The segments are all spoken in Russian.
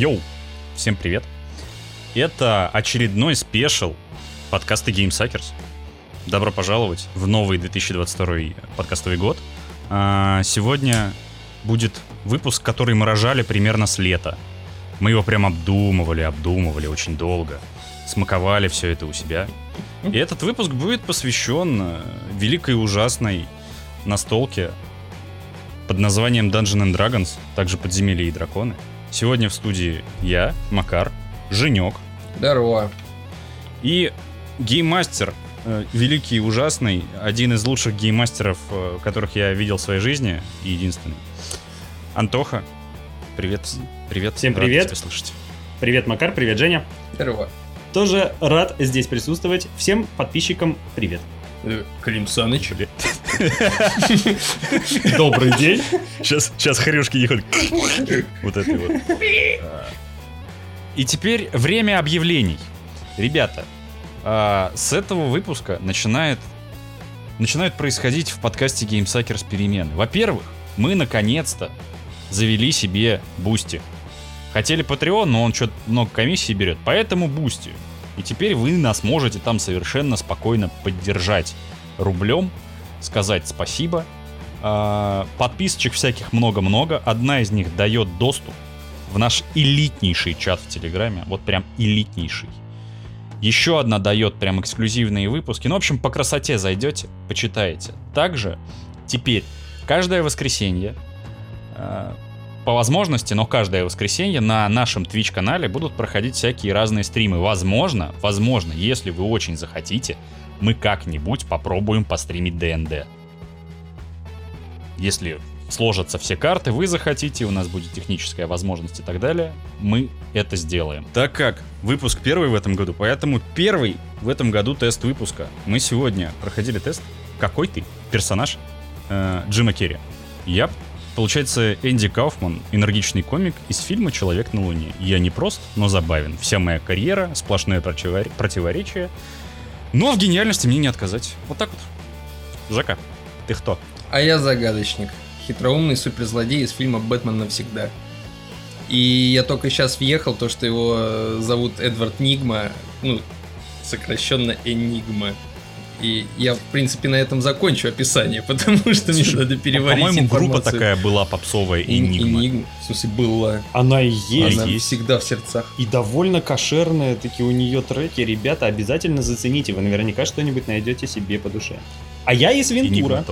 Yo, всем привет. Это очередной special подкаста Game Suckers. Добро пожаловать в новый 2022 подкастовый год. А, сегодня будет выпуск, который мы рожали примерно с лета. Мы его прям обдумывали, обдумывали очень долго. Смаковали все это у себя. И этот выпуск будет посвящен э, великой и ужасной настолке под названием Dungeon and Dragons, также Подземелья и Драконы. Сегодня в студии я, Макар, Женек. Здорово. И гейммастер, э, великий и ужасный, один из лучших гейммастеров, э, которых я видел в своей жизни, и единственный. Антоха, привет. Привет. Всем рад привет. тебя слышать. Привет, Макар, привет, Женя. Здорово. Тоже рад здесь присутствовать. Всем подписчикам привет. Э, Клим Саныч. Добрый день. Сейчас, сейчас хрюшки ехали. Вот это вот. И теперь время объявлений. Ребята, а, с этого выпуска начинает, начинают происходить в подкасте GameSuckers перемены. Во-первых, мы наконец-то завели себе Бусти. Хотели Patreon, но он что-то много комиссии берет, поэтому Бусти. И теперь вы нас можете там совершенно спокойно поддержать рублем, сказать спасибо. А, Подписочек всяких много-много. Одна из них дает доступ в наш элитнейший чат в Телеграме. Вот прям элитнейший. Еще одна дает прям эксклюзивные выпуски. Ну, в общем, по красоте зайдете, почитаете. Также теперь каждое воскресенье, э, по возможности, но каждое воскресенье на нашем Twitch-канале будут проходить всякие разные стримы. Возможно, возможно, если вы очень захотите, мы как-нибудь попробуем постримить ДНД. Если сложатся все карты, вы захотите, у нас будет техническая возможность и так далее, мы это сделаем. Так как выпуск первый в этом году, поэтому первый в этом году тест выпуска. Мы сегодня проходили тест «Какой ты?» персонаж э, Джима Керри. Я, получается, Энди Кауфман, энергичный комик из фильма «Человек на Луне». Я не прост, но забавен. Вся моя карьера, сплошное противор- противоречие. Но в гениальности мне не отказать. Вот так вот. Жака, ты кто? А я загадочник. Хитроумный суперзлодей из фильма «Бэтмен навсегда». И я только сейчас въехал, то, что его э, зовут Эдвард Нигма, ну, сокращенно Энигма. И я, в принципе, на этом закончу описание, потому что мне надо переварить По-моему, группа такая была попсовая Эн- Энигма. Энигма. В смысле, была. Она и есть. Она есть. всегда в сердцах. И довольно кошерная, такие у нее треки. Ребята, обязательно зацените. Вы наверняка что-нибудь найдете себе по душе. А я из Вентура.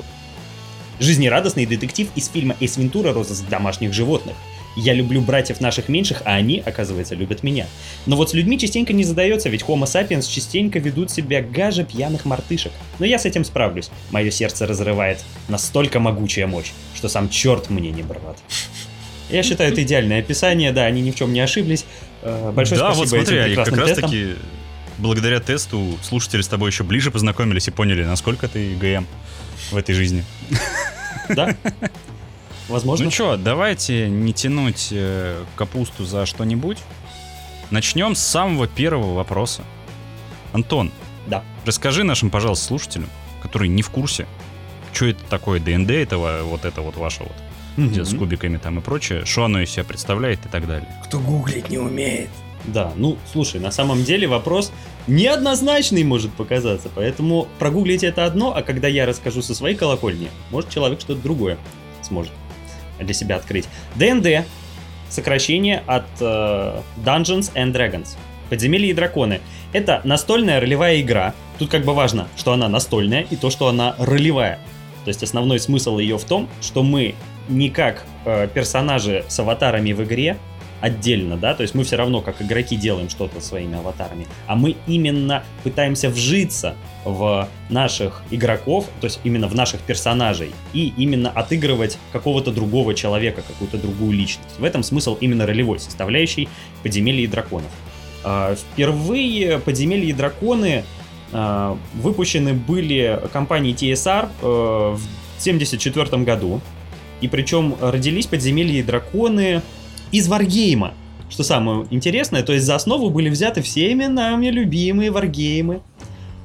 Жизнерадостный детектив из фильма «Эйс Вентура. Розыск домашних животных». Я люблю братьев наших меньших, а они, оказывается, любят меня. Но вот с людьми частенько не задается, ведь Homo sapiens частенько ведут себя гаже пьяных мартышек. Но я с этим справлюсь. Мое сердце разрывает настолько могучая мощь, что сам черт мне не брат. Я считаю, это идеальное описание, да, они ни в чем не ошиблись. Э, Большое да, спасибо вот смотри, этим как раз тестам. таки благодаря тесту слушатели с тобой еще ближе познакомились и поняли, насколько ты ГМ в этой жизни. Да? Возможно. Ну что, давайте не тянуть э, капусту за что-нибудь. Начнем с самого первого вопроса. Антон, Да. расскажи нашим, пожалуйста, слушателям, которые не в курсе, что это такое ДНД, этого вот это вот ваше вот, где с кубиками там и прочее, что оно из себя представляет и так далее. Кто гуглить не умеет. Да, ну, слушай, на самом деле вопрос неоднозначный может показаться, поэтому прогуглить это одно, а когда я расскажу со своей колокольни, может человек что-то другое сможет для себя открыть. ДНД, сокращение от э, Dungeons and Dragons, Подземелья и драконы. Это настольная ролевая игра. Тут как бы важно, что она настольная и то, что она ролевая. То есть основной смысл ее в том, что мы не как э, персонажи с аватарами в игре, отдельно, да, то есть мы все равно как игроки делаем что-то своими аватарами, а мы именно пытаемся вжиться в наших игроков, то есть именно в наших персонажей, и именно отыгрывать какого-то другого человека, какую-то другую личность. В этом смысл именно ролевой составляющей подземелья и драконов. А, Впервые подземелья и драконы а, выпущены были компанией TSR э, в 1974 году. И причем родились подземелья и драконы из варгейма. Что самое интересное, то есть за основу были взяты всеми нами любимые варгеймы.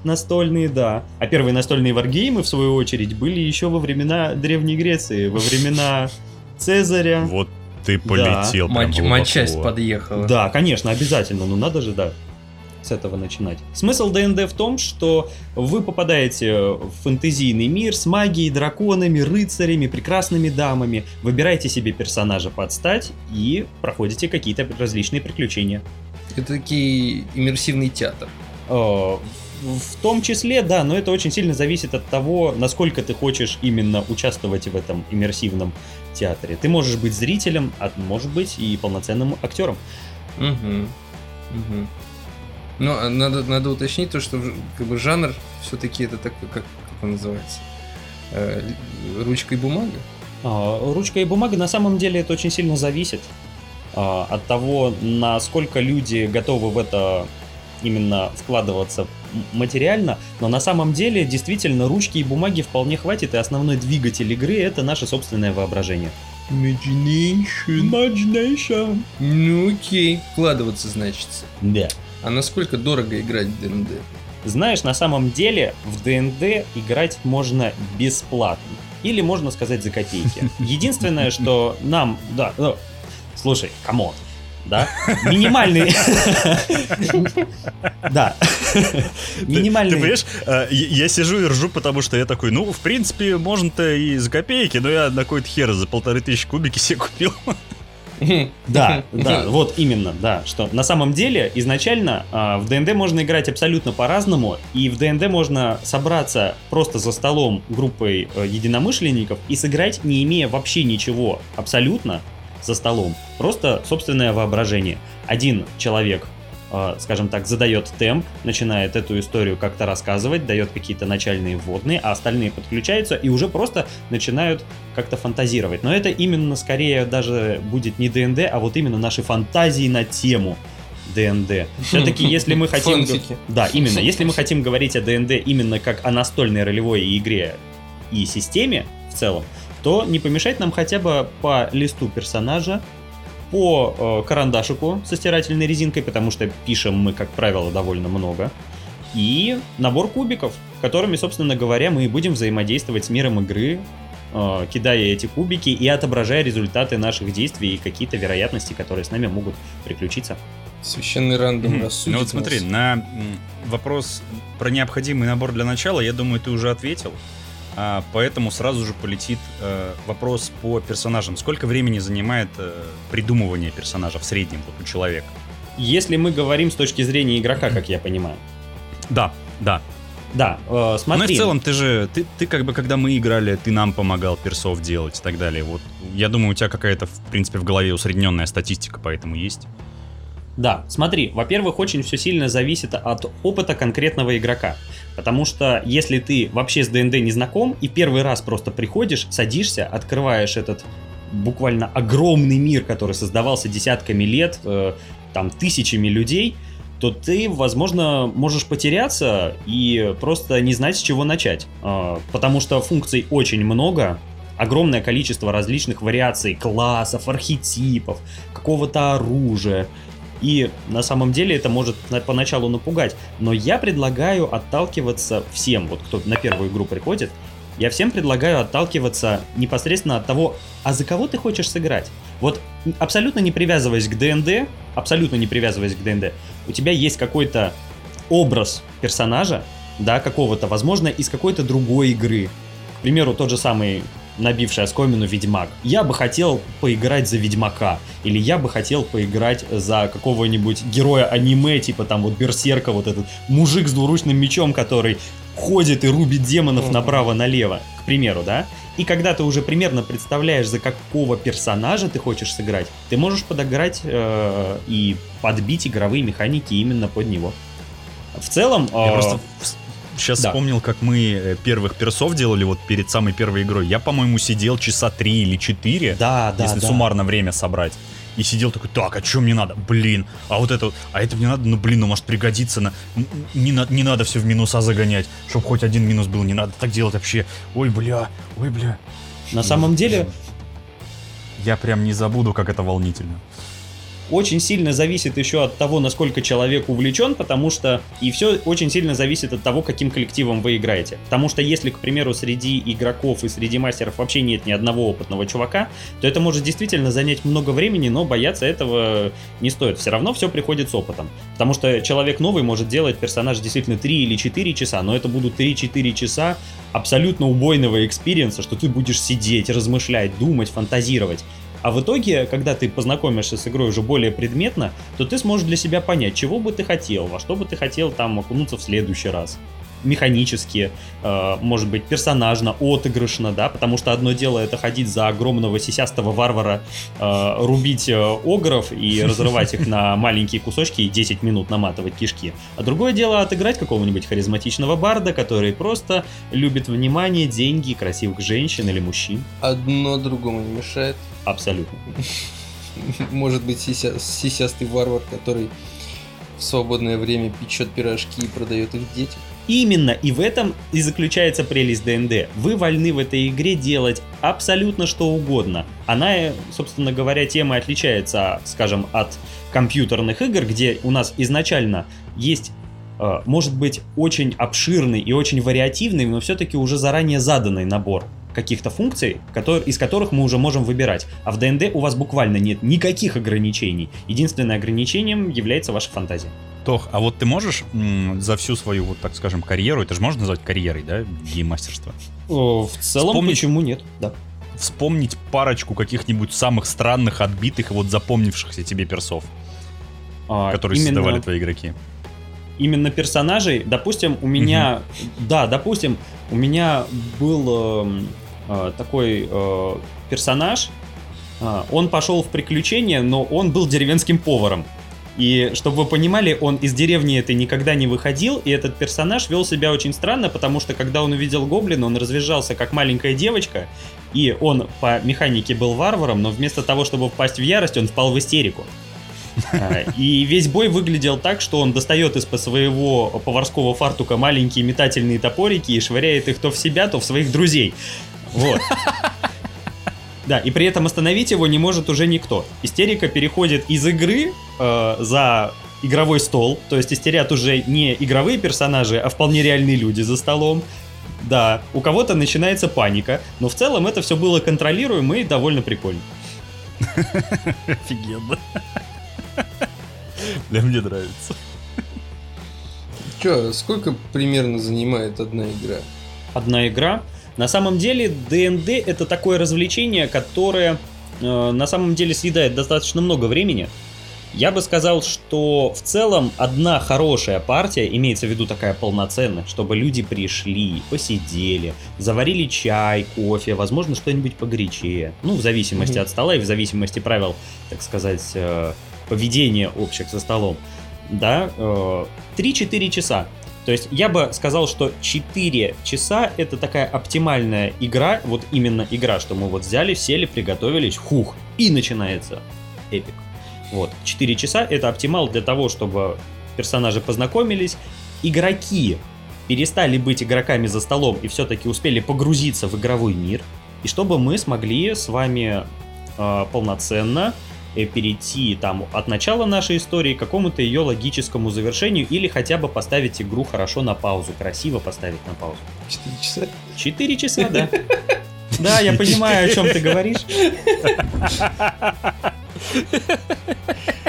Настольные, да. А первые настольные варгеймы, в свою очередь, были еще во времена Древней Греции, во времена Цезаря. Вот ты полетел Матч- глубоко. матчасть подъехала. Да, конечно, обязательно, ну надо же, да, с этого начинать. Смысл ДНД в том, что вы попадаете в фэнтезийный мир с магией, драконами, рыцарями, прекрасными дамами, выбираете себе персонажа под стать и проходите какие-то различные приключения. Это такой иммерсивный театр. Э, В том числе, да, но это очень сильно зависит от того, насколько ты хочешь именно участвовать в этом иммерсивном театре. Ты можешь быть зрителем, а может быть и полноценным актером. Угу. Угу. Но а надо, надо уточнить то, что как бы жанр все-таки это такой, как, как он называется? Э, ручка и бумага? А, Ручка и бумага на самом деле это очень сильно зависит а, от того, насколько люди готовы в это именно вкладываться материально, но на самом деле действительно ручки и бумаги вполне хватит, и основной двигатель игры это наше собственное воображение. Imagination. Imagination. Ну окей, вкладываться значит. Да. А насколько дорого играть в ДНД? Знаешь, на самом деле в ДНД играть можно бесплатно. Или можно сказать за копейки. Единственное, что нам... Да, ну, слушай, come on. Да? Минимальный... Да. Минимальный... ты понимаешь, э, я сижу и ржу, потому что я такой, ну, в принципе, можно-то и за копейки, но я на какой-то хер за полторы тысячи кубики себе купил. Да, да, вот именно, да, что на самом деле изначально а, в ДНД можно играть абсолютно по-разному, и в ДНД можно собраться просто за столом группой э, единомышленников и сыграть, не имея вообще ничего абсолютно за столом, просто собственное воображение. Один человек, э, скажем так, задает темп, начинает эту историю как-то рассказывать, дает какие-то начальные вводные, а остальные подключаются и уже просто начинают как-то фантазировать. Но это именно скорее даже будет не ДНД, а вот именно наши фантазии на тему ДНД. Все-таки, если мы хотим... Да, именно. Если мы хотим говорить о ДНД именно как о настольной ролевой игре и системе в целом, то не помешает нам хотя бы по листу персонажа, по э, карандашику со стирательной резинкой, потому что пишем мы, как правило, довольно много, и набор кубиков, которыми, собственно говоря, мы и будем взаимодействовать с миром игры, э, кидая эти кубики и отображая результаты наших действий и какие-то вероятности, которые с нами могут приключиться. Священный рандом Мгм. рассудит Ну вот смотри, нас. на вопрос про необходимый набор для начала, я думаю, ты уже ответил. А, поэтому сразу же полетит э, вопрос по персонажам. Сколько времени занимает э, придумывание персонажа в среднем вот у человека? Если мы говорим с точки зрения игрока, как я понимаю. Да, да. Да, э, Ну и смотри. в целом ты же, ты, ты как бы, когда мы играли, ты нам помогал персов делать и так далее. Вот, я думаю, у тебя какая-то, в принципе, в голове усредненная статистика, поэтому есть. Да, смотри, во-первых, очень все сильно зависит от опыта конкретного игрока. Потому что если ты вообще с ДНД не знаком и первый раз просто приходишь, садишься, открываешь этот буквально огромный мир, который создавался десятками лет, э, там тысячами людей, то ты, возможно, можешь потеряться и просто не знать, с чего начать. Э, потому что функций очень много, огромное количество различных вариаций классов, архетипов, какого-то оружия. И на самом деле это может на- поначалу напугать. Но я предлагаю отталкиваться всем, вот кто на первую игру приходит, я всем предлагаю отталкиваться непосредственно от того, а за кого ты хочешь сыграть. Вот абсолютно не привязываясь к ДНД, абсолютно не привязываясь к ДНД, у тебя есть какой-то образ персонажа, да, какого-то, возможно, из какой-то другой игры. К примеру, тот же самый набивший оскомину Ведьмак. Я бы хотел поиграть за Ведьмака. Или я бы хотел поиграть за какого-нибудь героя аниме, типа там вот Берсерка, вот этот мужик с двуручным мечом, который ходит и рубит демонов направо-налево, к примеру, да? И когда ты уже примерно представляешь, за какого персонажа ты хочешь сыграть, ты можешь подограть э, и подбить игровые механики именно под него. В целом... Я э, просто сейчас да. вспомнил, как мы э, первых персов делали вот перед самой первой игрой. Я, по-моему, сидел часа три или четыре, Да, да, если да. суммарно время собрать. И сидел такой, так, а что мне надо? Блин, а вот это, а это мне надо, ну блин, ну может пригодится на, не, на- не надо все в минуса загонять, чтобы хоть один минус был, не надо так делать вообще. Ой, бля, ой, бля. На самом деле, Я прям не забуду, как это волнительно. Очень сильно зависит еще от того, насколько человек увлечен, потому что и все очень сильно зависит от того, каким коллективом вы играете. Потому что если, к примеру, среди игроков и среди мастеров вообще нет ни одного опытного чувака, то это может действительно занять много времени, но бояться этого не стоит. Все равно все приходит с опытом. Потому что человек новый может делать персонаж действительно 3 или 4 часа, но это будут 3-4 часа абсолютно убойного experience а, что ты будешь сидеть, размышлять, думать, фантазировать. А в итоге, когда ты познакомишься с игрой уже более предметно, то ты сможешь для себя понять, чего бы ты хотел, во что бы ты хотел там окунуться в следующий раз механически, э, может быть, персонажно, отыгрышно, да, потому что одно дело это ходить за огромного сисястого варвара, э, рубить э, огров и разрывать их на маленькие кусочки и 10 минут наматывать кишки. А другое дело отыграть какого-нибудь харизматичного барда, который просто любит внимание, деньги, красивых женщин или мужчин. Одно другому не мешает. Абсолютно. Может быть, сися- сисястый варвар, который в свободное время печет пирожки и продает их детям. Именно, и в этом и заключается прелесть ДНД. Вы вольны в этой игре делать абсолютно что угодно. Она, э, собственно говоря, тема отличается, скажем, от компьютерных игр, где у нас изначально есть э, может быть очень обширный и очень вариативный, но все-таки уже заранее заданный набор каких-то функций, которые, из которых мы уже можем выбирать. А в ДНД у вас буквально нет никаких ограничений. Единственное ограничением является ваша фантазия. Тох, а вот ты можешь за всю свою, вот так скажем, карьеру, это же можно назвать карьерой, да, гейммастерства, О, В целом, Вспомнить- почему нет? Да. вспомнить парочку каких-нибудь самых странных, отбитых и вот запомнившихся тебе персов, А, которые именно- создавали твои игроки? именно персонажей, допустим, у меня, да, допустим, у меня был э, такой э, персонаж, а, он пошел в приключения, но он был деревенским поваром. И чтобы вы понимали, он из деревни этой никогда не выходил, и этот персонаж вел себя очень странно, потому что когда он увидел гоблина, он развязался как маленькая девочка, и он по механике был варваром, но вместо того, чтобы впасть в ярость, он впал в истерику. И весь бой выглядел так, что он достает из-под своего поварского фартука маленькие метательные топорики и швыряет их то в себя, то в своих друзей. Вот. Да, и при этом остановить его не может уже никто. Истерика переходит из игры э, за игровой стол, то есть истерят уже не игровые персонажи, а вполне реальные люди за столом. Да, у кого-то начинается паника, но в целом это все было контролируемо и довольно прикольно. Офигенно. Бля, мне нравится. Че, сколько примерно занимает одна игра? одна игра. На самом деле ДНД это такое развлечение, которое э, на самом деле съедает достаточно много времени. Я бы сказал, что в целом одна хорошая партия, имеется в виду такая полноценная, чтобы люди пришли, посидели, заварили чай, кофе, возможно, что-нибудь погорячее. Ну, в зависимости Мгм. от стола и в зависимости правил, так сказать, э, поведения общих за столом. Да, э, 3-4 часа. То есть я бы сказал, что 4 часа это такая оптимальная игра, вот именно игра, что мы вот взяли, сели, приготовились, хух, и начинается эпик. Вот, 4 часа это оптимал для того, чтобы персонажи познакомились, игроки перестали быть игроками за столом и все-таки успели погрузиться в игровой мир, и чтобы мы смогли с вами э, полноценно перейти там от начала нашей истории к какому-то ее логическому завершению или хотя бы поставить игру хорошо на паузу, красиво поставить на паузу. 4 часа? Четыре часа, да. Да, я понимаю, о чем ты говоришь.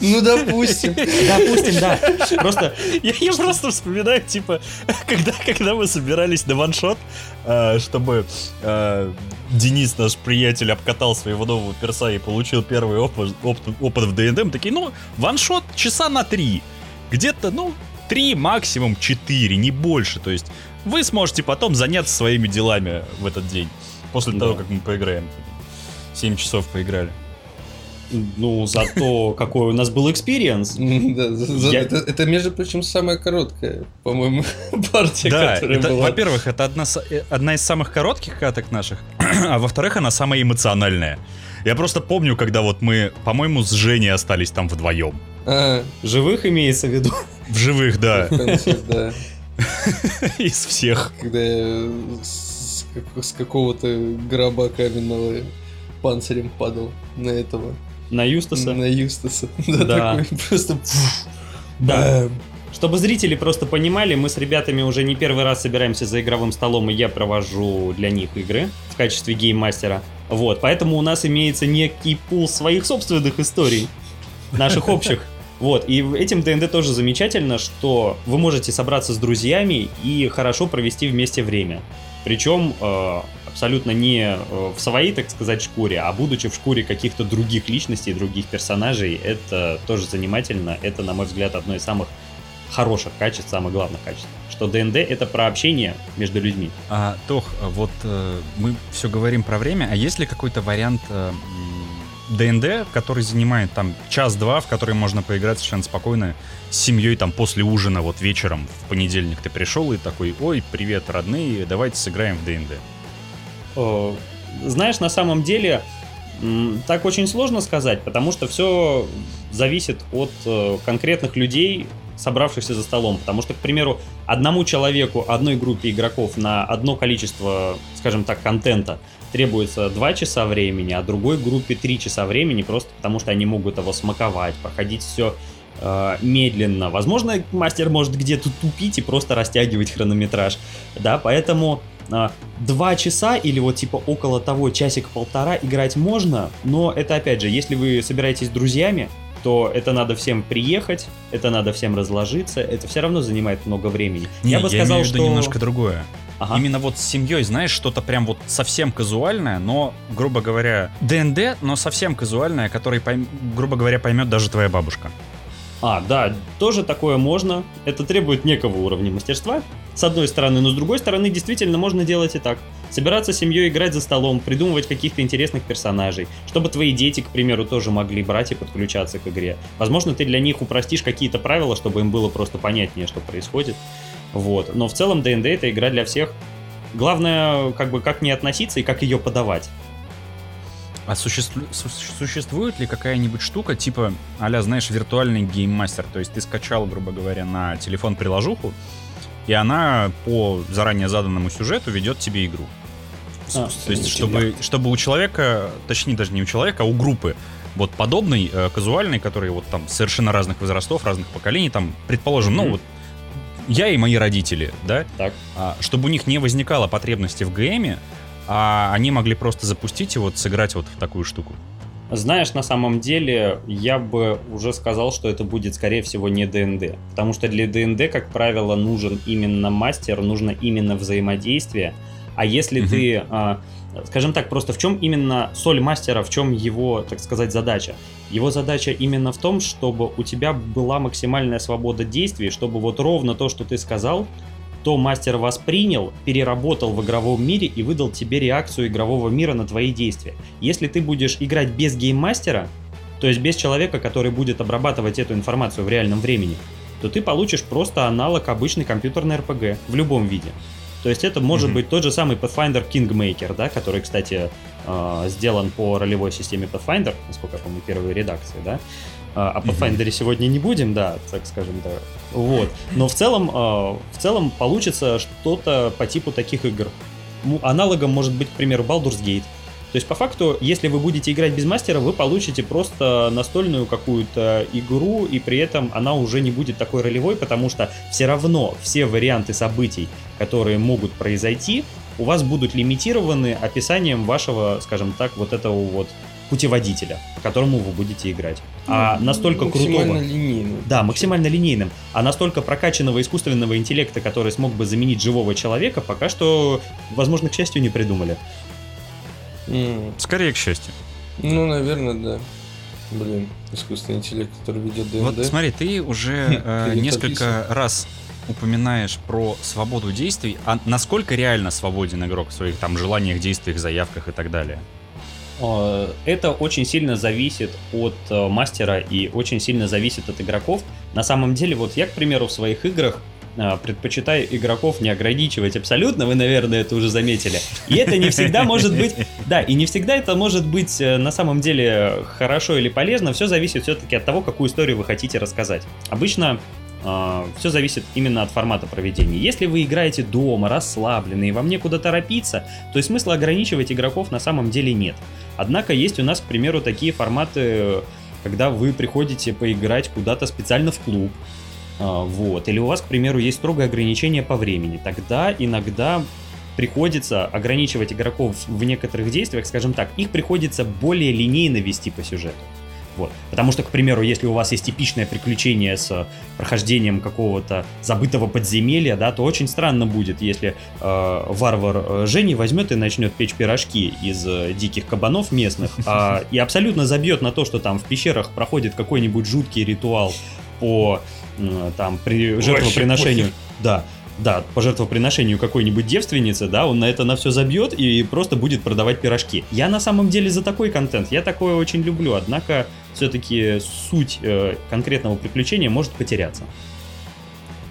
Ну, допустим. Допустим, да. Просто Я, я просто вспоминаю, типа, когда, когда мы собирались на ваншот, э, чтобы э, Денис, наш приятель, обкатал своего нового перса и получил первый опыт, опыт, опыт в ДНД, мы такие, ну, one-shot часа на три. Где-то, ну, три, максимум четыре, не больше. То есть вы сможете потом заняться своими делами в этот день. После Да. того, как мы поиграем. 7 часов поиграли. Ну, зато какой у нас был experience. За- за- это, между прочим, самая короткая, по-моему, партия, которая была. во-первых, это одна, э, одна из самых коротких каток наших, а во-вторых, она самая эмоциональная. Я просто помню, когда вот мы, по-моему, с Женей остались там вдвоем. А, Живых имеется в виду. В живых, да, из всех. Когда я с какого-то гроба каменного панцирем падал на этого На Юстаса. На Юстаса. Да. такой просто... Да. бэм. Чтобы зрители просто понимали, мы с ребятами уже не первый раз собираемся за игровым столом, и я провожу для них игры в качестве гейммастера. Вот, поэтому у нас имеется некий пул своих собственных историй, наших общих. Вот, и этим ДНД тоже замечательно, что вы можете собраться с друзьями и хорошо провести вместе время. Причем э, абсолютно не э, в своей, так сказать, шкуре, а будучи в шкуре каких-то других личностей, других персонажей, это тоже занимательно. Это, на мой взгляд, одно из самых хороших качеств, самых главных качеств. Что ДНД это про общение между людьми. А, Тох, вот э, мы все говорим про время, а есть ли какой-то вариант э, ДНД, который занимает там час-два, в который можно поиграть совершенно спокойно с семьей там после ужина, вот вечером в понедельник ты пришел и такой, ой, привет, родные, давайте сыграем в ДНД. Э, Знаешь, на самом деле так очень сложно сказать, потому что все зависит от э, конкретных людей, собравшихся за столом. Потому что, к примеру, одному человеку, одной группе игроков на одно количество, скажем так, контента требуется 2 часа времени, а другой группе 3 часа времени, просто потому что они могут его смаковать, проходить все медленно. Возможно, мастер может где-то тупить и просто растягивать хронометраж. Да, поэтому два часа или вот типа около того часик-полтора играть можно, но это опять же, если вы собираетесь с друзьями, то это надо всем приехать, это надо всем разложиться, это все равно занимает много времени. Не, я бы сказал, имею в виду что немножко другое. Ага. Именно вот с семьей, знаешь, что-то прям вот совсем казуальное, но, грубо говоря, ДНД, но совсем казуальное, который, пойм- грубо говоря, поймет даже твоя бабушка. А, да, тоже такое можно. Это требует некого уровня мастерства, с одной стороны, но с другой стороны, действительно можно делать и так. Собираться с семьей, играть за столом, придумывать каких-то интересных персонажей, чтобы твои дети, к примеру, тоже могли брать и подключаться к игре. Возможно, ты для них упростишь какие-то правила, чтобы им было просто понятнее, что происходит. Вот. Но в целом ДНД это игра для всех. Главное, как бы, как не относиться и как ее подавать. А существу- су- существует ли какая-нибудь штука, типа, а знаешь, виртуальный гейммастер? То есть ты скачал, грубо говоря, на телефон приложуху, и она по заранее заданному сюжету ведет тебе игру. А, То есть, чтобы, чтобы у человека, точнее, даже не у человека, а у группы, вот подобный, э, казуальный, который вот там совершенно разных возрастов, разных поколений, там, предположим, ну Мгм. вот я и мои родители, да, Так. а, чтобы у них не возникало потребности в ГМе, а они могли просто запустить и вот сыграть вот в такую штуку. Знаешь, на самом деле, я бы уже сказал, что это будет, скорее всего, не ДНД. Потому что для ДНД, как правило, нужен именно мастер, нужно именно взаимодействие. А если ты, а, скажем так, просто в чем именно соль мастера, в чем его, так сказать, задача? Его задача именно в том, чтобы у тебя была максимальная свобода действий, чтобы вот ровно то, что ты сказал, то мастер воспринял, переработал в игровом мире и выдал тебе реакцию игрового мира на твои действия. Если ты будешь играть без гейммастера, то есть без человека, который будет обрабатывать эту информацию в реальном времени, то ты получишь просто аналог обычной компьютерной RPG в любом виде. То есть это может Мгм. быть тот же самый Pathfinder Kingmaker, да, который, кстати, э, сделан по ролевой системе Pathfinder, насколько я помню, первой редакции, да. А, О Мгм. Pathfinder сегодня не будем, да, так скажем, да. Вот. Но в целом, э, в целом получится что-то по типу таких игр. Аналогом может быть, к примеру, Baldur's Gate. То есть, по факту, если вы будете играть без мастера, вы получите просто настольную какую-то игру, и при этом она уже не будет такой ролевой, потому что все равно все варианты событий, которые могут произойти, у вас будут лимитированы описанием вашего, скажем так, вот этого вот путеводителя, по которому вы будете играть. А настолько Максимально крутого... линейно. Да, максимально линейным. А настолько прокачанного искусственного интеллекта, который смог бы заменить живого человека, пока что, возможно, к счастью, не придумали. М, Скорее, к счастью. Ну, наверное, да. Блин, искусственный интеллект, который ведет ДНД. Вот смотри, ты уже э, несколько раз упоминаешь про свободу действий, а насколько реально свободен игрок в своих там желаниях, действиях, заявках и так далее? Э, Это очень сильно зависит от э, мастера и очень сильно зависит от игроков. На самом деле, вот я, к примеру, в своих играх предпочитаю игроков не ограничивать абсолютно, вы, наверное, это уже заметили. И это не всегда может быть, да, и не всегда это может быть э, на самом деле хорошо или полезно, все зависит все-таки от того, какую историю вы хотите рассказать. Обычно все зависит именно от формата проведения. Если вы играете дома, расслабленные, и вам некуда торопиться, то и смысла ограничивать игроков на самом деле нет. Однако есть у нас, к примеру, такие форматы, когда вы приходите поиграть куда-то специально в клуб, вот, или у вас, к примеру, есть строгое ограничение по времени, тогда иногда приходится ограничивать игроков в некоторых действиях, скажем так, их приходится более линейно вести по сюжету. Вот. Потому что, к примеру, если у вас есть типичное приключение с прохождением какого-то забытого подземелья, да, то очень странно будет, если э, варвар э, Жени возьмет и начнет печь пирожки из э, диких кабанов местных э, и абсолютно забьет на то, что там в пещерах проходит какой-нибудь жуткий ритуал по там при жертвоприношению. Да, да, по жертвоприношению какой-нибудь девственницы, да, он на это на все забьет и просто будет продавать пирожки. Я на самом деле за такой контент, я такое очень люблю, однако все-таки суть э, конкретного приключения может потеряться.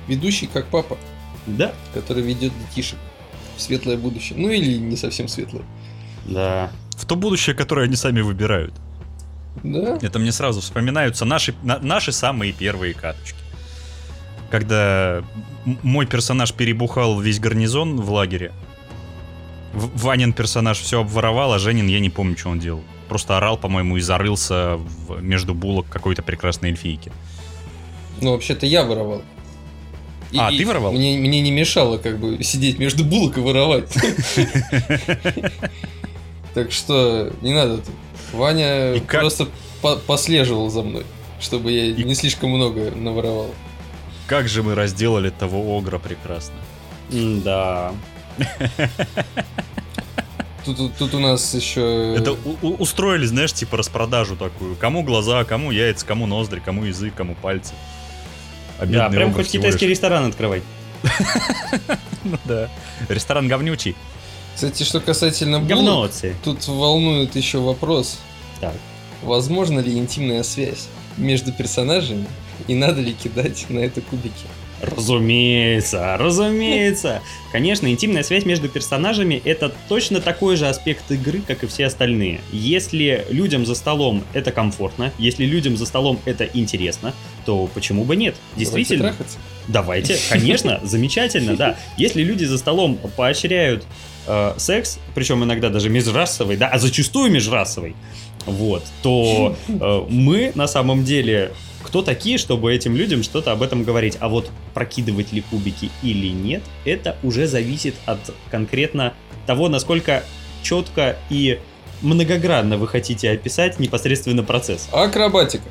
Ведущий как папа. Да. Который ведет детишек в светлое будущее. Ну или не совсем светлое. Да. В то будущее, которое они сами выбирают. Да. Это мне сразу вспоминаются наши, на, наши самые первые каточки. Когда мой персонаж перебухал весь гарнизон в лагере. В Ванин персонаж все обворовал, а Женин я не помню, что он делал. Просто орал, по-моему, и зарылся в, между булок какой-то прекрасной эльфийки. Ну, вообще-то я воровал. И, а, ты воровал? Мне, мне не мешало как бы сидеть между булок и воровать. Так что не надо. Ваня просто послеживал за мной, чтобы я не слишком много наворовал. Как же мы разделали того огра прекрасно. Да. Тут, тут, тут у нас еще... Это у, устроили, знаешь, типа распродажу такую. Кому глаза, кому яйца, кому ноздри, кому язык, кому пальцы. Обидный да, прям хоть китайский лишь. ресторан открывай. Ну да. Ресторан говнючий. Кстати, что касательно булок, тут волнует еще вопрос. Так. Возможно ли интимная связь между персонажами и надо ли кидать на это кубики? Разумеется, разумеется. Конечно, интимная связь между персонажами это точно такой же аспект игры, как и все остальные. Если людям за столом это комфортно, если людям за столом это интересно, то почему бы нет? Действительно. Давайте, Давайте конечно, замечательно, да. Если люди за столом поощряют э, секс, причем иногда даже межрасовый, да, а зачастую межрасовый, вот, то э, мы на самом деле кто такие, чтобы этим людям что-то об этом говорить. А вот прокидывать ли кубики или нет, это уже зависит от конкретно того, насколько четко и многогранно вы хотите описать непосредственно процесс. Акробатика.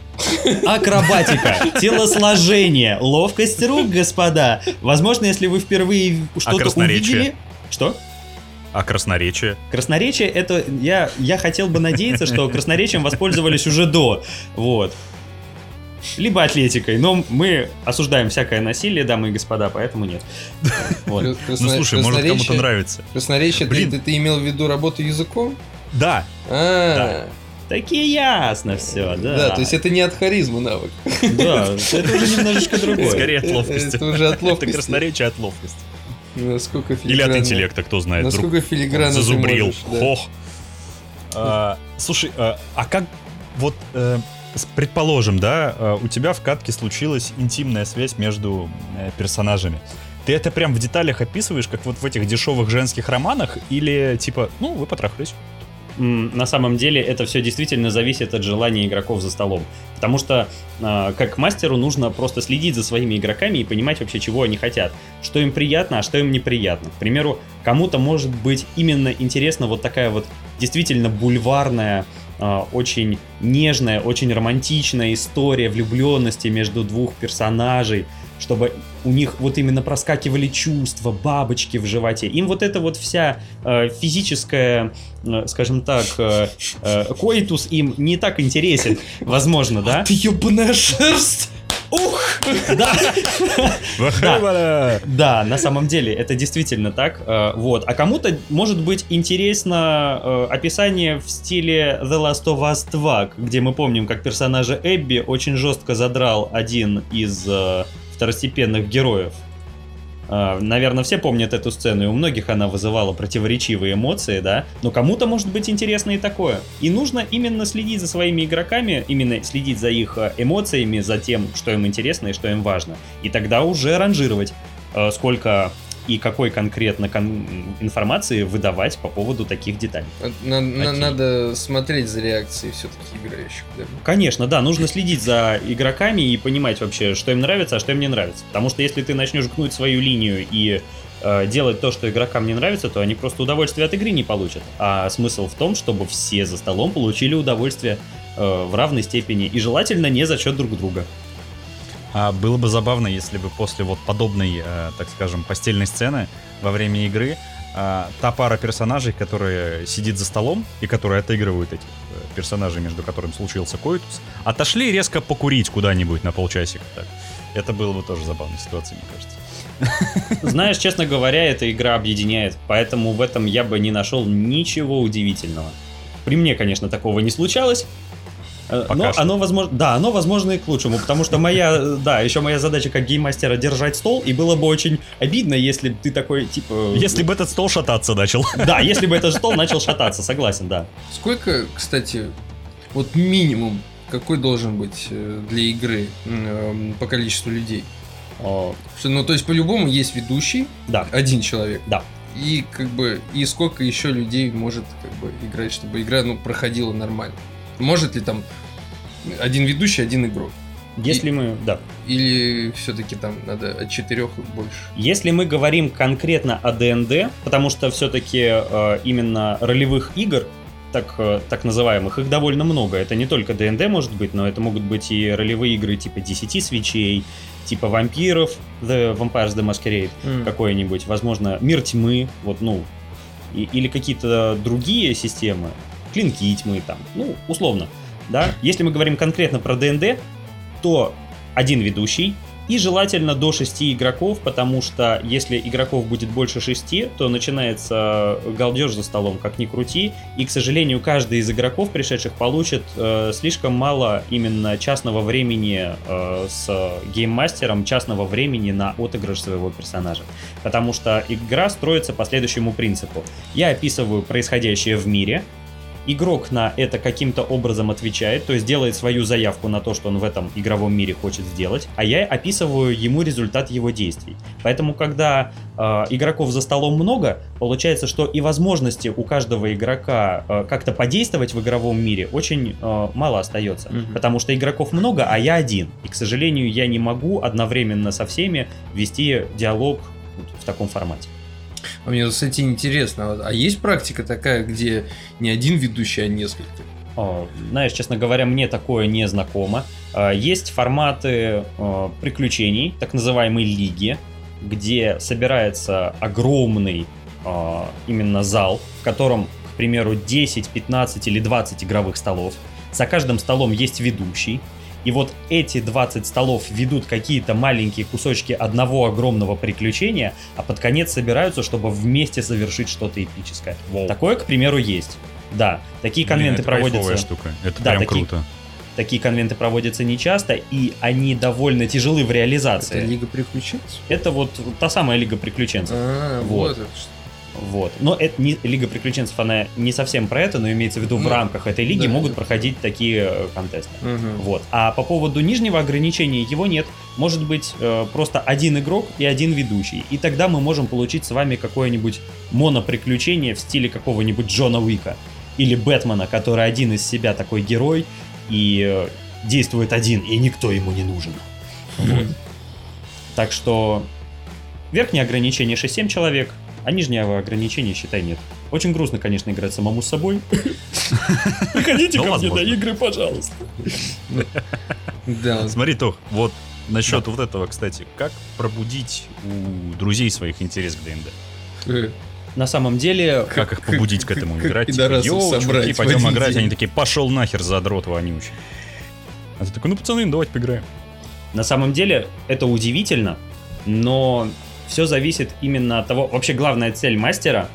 Акробатика, телосложение, ловкость рук, господа. Возможно, если вы впервые что-то а увидели... Что? А красноречие? Красноречие это я я хотел бы надеяться, что красноречием воспользовались уже до, вот либо атлетикой. Но мы осуждаем всякое насилие, дамы и господа, поэтому нет. Ну слушай, может кому-то нравится. Красноречие, ты, ты имел в виду работу языком? Да. А, Такие ясно все, да. Да, то есть это не от харизмы навык. Да, это уже немножечко другое. Скорее от ловкости. Это уже от ловкости. Это красноречие от ловкости. Насколько Или от интеллекта, кто знает. Насколько филигранно Зазубрил. Хох. А, слушай, а, а как вот э, предположим, да, э, у тебя в катке случилась интимная связь между э, персонажами. Ты это прям в деталях описываешь, как вот в этих дешевых женских романах, или типа, ну, вы потрахались? на самом деле это все действительно зависит от желания игроков за столом. Потому что э, как мастеру нужно просто следить за своими игроками и понимать вообще, чего они хотят. Что им приятно, а что им неприятно. К примеру, кому-то может быть именно интересна вот такая вот действительно бульварная очень нежная, очень романтичная история влюбленности между двух персонажей, чтобы у них вот именно проскакивали чувства, бабочки в животе. Им вот эта вот вся э, физическая, э, скажем так, э, э, коитус им не так интересен, возможно, да? Ты ебаная шерсть! Ух! Да. да. Да, на самом деле, это действительно так. Э, вот. А кому-то может быть интересно э, описание в стиле The Last of Us 2, где мы помним, как персонажа Эбби очень жестко задрал один из э, второстепенных героев. А, Наверное, все помнят эту сцену, и у многих она вызывала противоречивые эмоции, да, но кому-то может быть интересно и такое. И нужно именно следить за своими игроками, именно следить за их э, эмоциями, за тем, что им интересно и что им важно. И тогда уже ранжировать, э, сколько и какой конкретно кон- информации выдавать по поводу таких деталей. На- на- Окей. надо смотреть за реакцией все-таки играющих. да. Конечно, да, нужно следить за игроками и понимать вообще, что им нравится, а что им не нравится. Потому что если ты начнешь гнуть свою линию и э, делать то, что игрокам не нравится, то они просто удовольствие от игры не получат. А смысл в том, чтобы все за столом получили удовольствие э, в равной степени и желательно не за счет друг друга. А было бы забавно, если бы после вот подобной, э, так скажем, постельной сцены во время игры э, та пара персонажей, которые сидит за столом и которые отыгрывают этих э, персонажей, между которыми случился коитус, отошли резко покурить куда-нибудь на полчасика. Так. Это было бы тоже забавной ситуацией, мне кажется. Знаешь, честно говоря, эта игра объединяет, поэтому в этом я бы не нашел ничего удивительного. При мне, конечно, такого не случалось. Э, Пока но что. оно возможно, да, оно возможно и к лучшему, потому что моя, да, еще моя задача как гейммастера держать стол, и было бы очень обидно, если б ты такой, типа... Если бы этот стол шататься начал. Да, если бы этот стол начал шататься, согласен, да. Сколько, кстати, вот минимум, какой должен быть э, для игры м, по количеству людей? О, ну, то есть, по-любому есть ведущий, Да, один человек. Да. И как бы, и сколько еще людей может как бы играть, чтобы игра, ну, проходила нормально? Может ли там один ведущий, один игрок? если мы, да. Или все-таки там надо от четырех и больше? Если мы говорим конкретно о ДНД, потому что все-таки именно ролевых игр, так, э, так называемых, их довольно много. Это не только ДНД может быть, но это могут быть и ролевые игры типа 10 свечей, типа вампиров, The Vampires the Masquerade М. какой-нибудь, возможно, Мир тьмы, вот, ну, и- или какие-то другие системы, клинки тьмы там, ну, условно, да. Если мы говорим конкретно про ДНД, то один ведущий и желательно до 6 игроков, потому что если игроков будет больше 6, то начинается галдеж за столом, как ни крути, и, к сожалению, каждый из игроков, пришедших, получит э, слишком мало именно частного времени э, с гейммастером, частного времени на отыгрыш своего персонажа. Потому что игра строится по следующему принципу. Я описываю происходящее в мире, игрок на это каким-то образом отвечает, то есть делает свою заявку на то, что он в этом игровом мире хочет сделать, а я описываю ему результат его действий. Поэтому, когда э, игроков за столом много, получается, что и возможности у каждого игрока э, как-то подействовать в игровом мире очень э, мало остается. Мгм. Потому что игроков много, а я один. И, к сожалению, я не могу одновременно со всеми вести диалог в таком формате. А мне, кстати, интересно, вот, а есть практика такая, где не один ведущий, а несколько? Знаешь, честно говоря, мне такое не знакомо. А, Есть форматы э, приключений, так называемой лиги, где собирается огромный именно зал, в котором, к примеру, 10, 15 или 20 игровых столов. За каждым столом есть ведущий. И вот эти 20 столов ведут какие-то маленькие кусочки одного огромного приключения, а под конец собираются, чтобы вместе совершить что-то эпическое. Такое, к примеру, есть. Да, такие Блин, конвенты это кайфовая проводятся. штука. Это Да, прям такие- круто. Такие конвенты проводятся нечасто, и они довольно тяжелы в реализации. Это Это, Лига приключенцев? вот та самая Лига приключенцев. А, Вот. вот. это что. Вот. Но это не, Лига приключенцев, она не совсем про это, но имеется в виду в Ну, рамках этой лиги да. могут проходить такие э, контесты. Мгм. Вот. А по поводу нижнего ограничения его нет. Может быть э, просто один игрок и один ведущий. И тогда мы можем получить с вами какое-нибудь моноприключение в стиле какого-нибудь Джона Уика. Или Бэтмена, который один из себя такой герой и э, действует один, и никто ему не нужен. Вот. Так что верхнее ограничение 6-7 человек, а нижнего ограничения, считай, нет. Очень грустно, конечно, играть самому с собой. Приходите ко мне на игры, пожалуйста. Да, Смотри, Тох, вот насчет вот этого, кстати, как пробудить у друзей своих интерес к ДНД? На самом деле, Как их побудить к этому играть? Типа, yo, собрать чуваки, пойдем играть. день. Они такие, пошел нахер, задрот вонючий. А ты такой, ну, пацаны, давайте поиграем. на самом деле, это удивительно, но все зависит именно от того... Вообще, главная цель мастера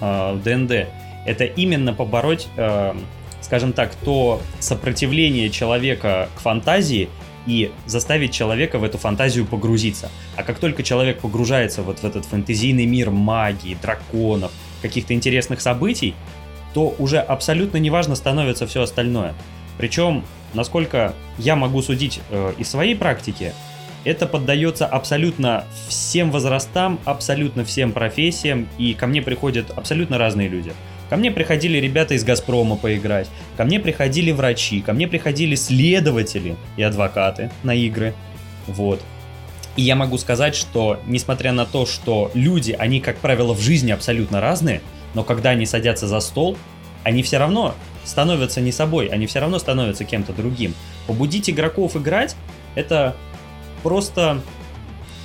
э, в ДНД — это именно побороть, э, скажем так, то сопротивление человека к фантазии и заставить человека в эту фантазию погрузиться. А как только человек погружается вот в этот фэнтезийный мир магии, драконов, каких-то интересных событий, то уже абсолютно неважно становится все остальное. Причем, насколько я могу судить э, из своей практики, это поддается абсолютно всем возрастам, абсолютно всем профессиям, и ко мне приходят абсолютно разные люди. Ко мне приходили ребята из Газпрома поиграть, ко мне приходили врачи, ко мне приходили следователи и адвокаты на игры. Вот. И я могу сказать, что несмотря на то, что люди, они, как правило, в жизни абсолютно разные, но когда они садятся за стол, они все равно становятся не собой, они все равно становятся кем-то другим. Побудить игроков играть — это просто,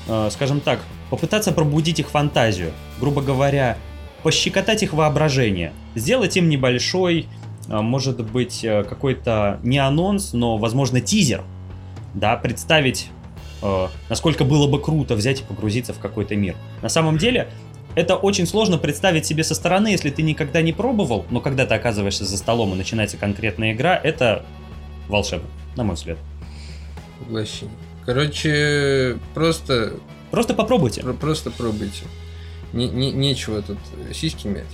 э, скажем так, попытаться пробудить их фантазию. Грубо говоря, пощекотать их воображение, сделать им небольшой, э, может быть, э, какой-то не анонс, но, возможно, тизер, да, представить, э, насколько было бы круто взять и погрузиться в какой-то мир. На самом деле, это очень сложно представить себе со стороны, если ты никогда не пробовал, но когда ты оказываешься за столом и начинается конкретная игра, это волшебно, на мой взгляд. Вообще. Короче, просто... Просто попробуйте. Про- просто пробуйте. Не, не- нечего тут сиськи мять.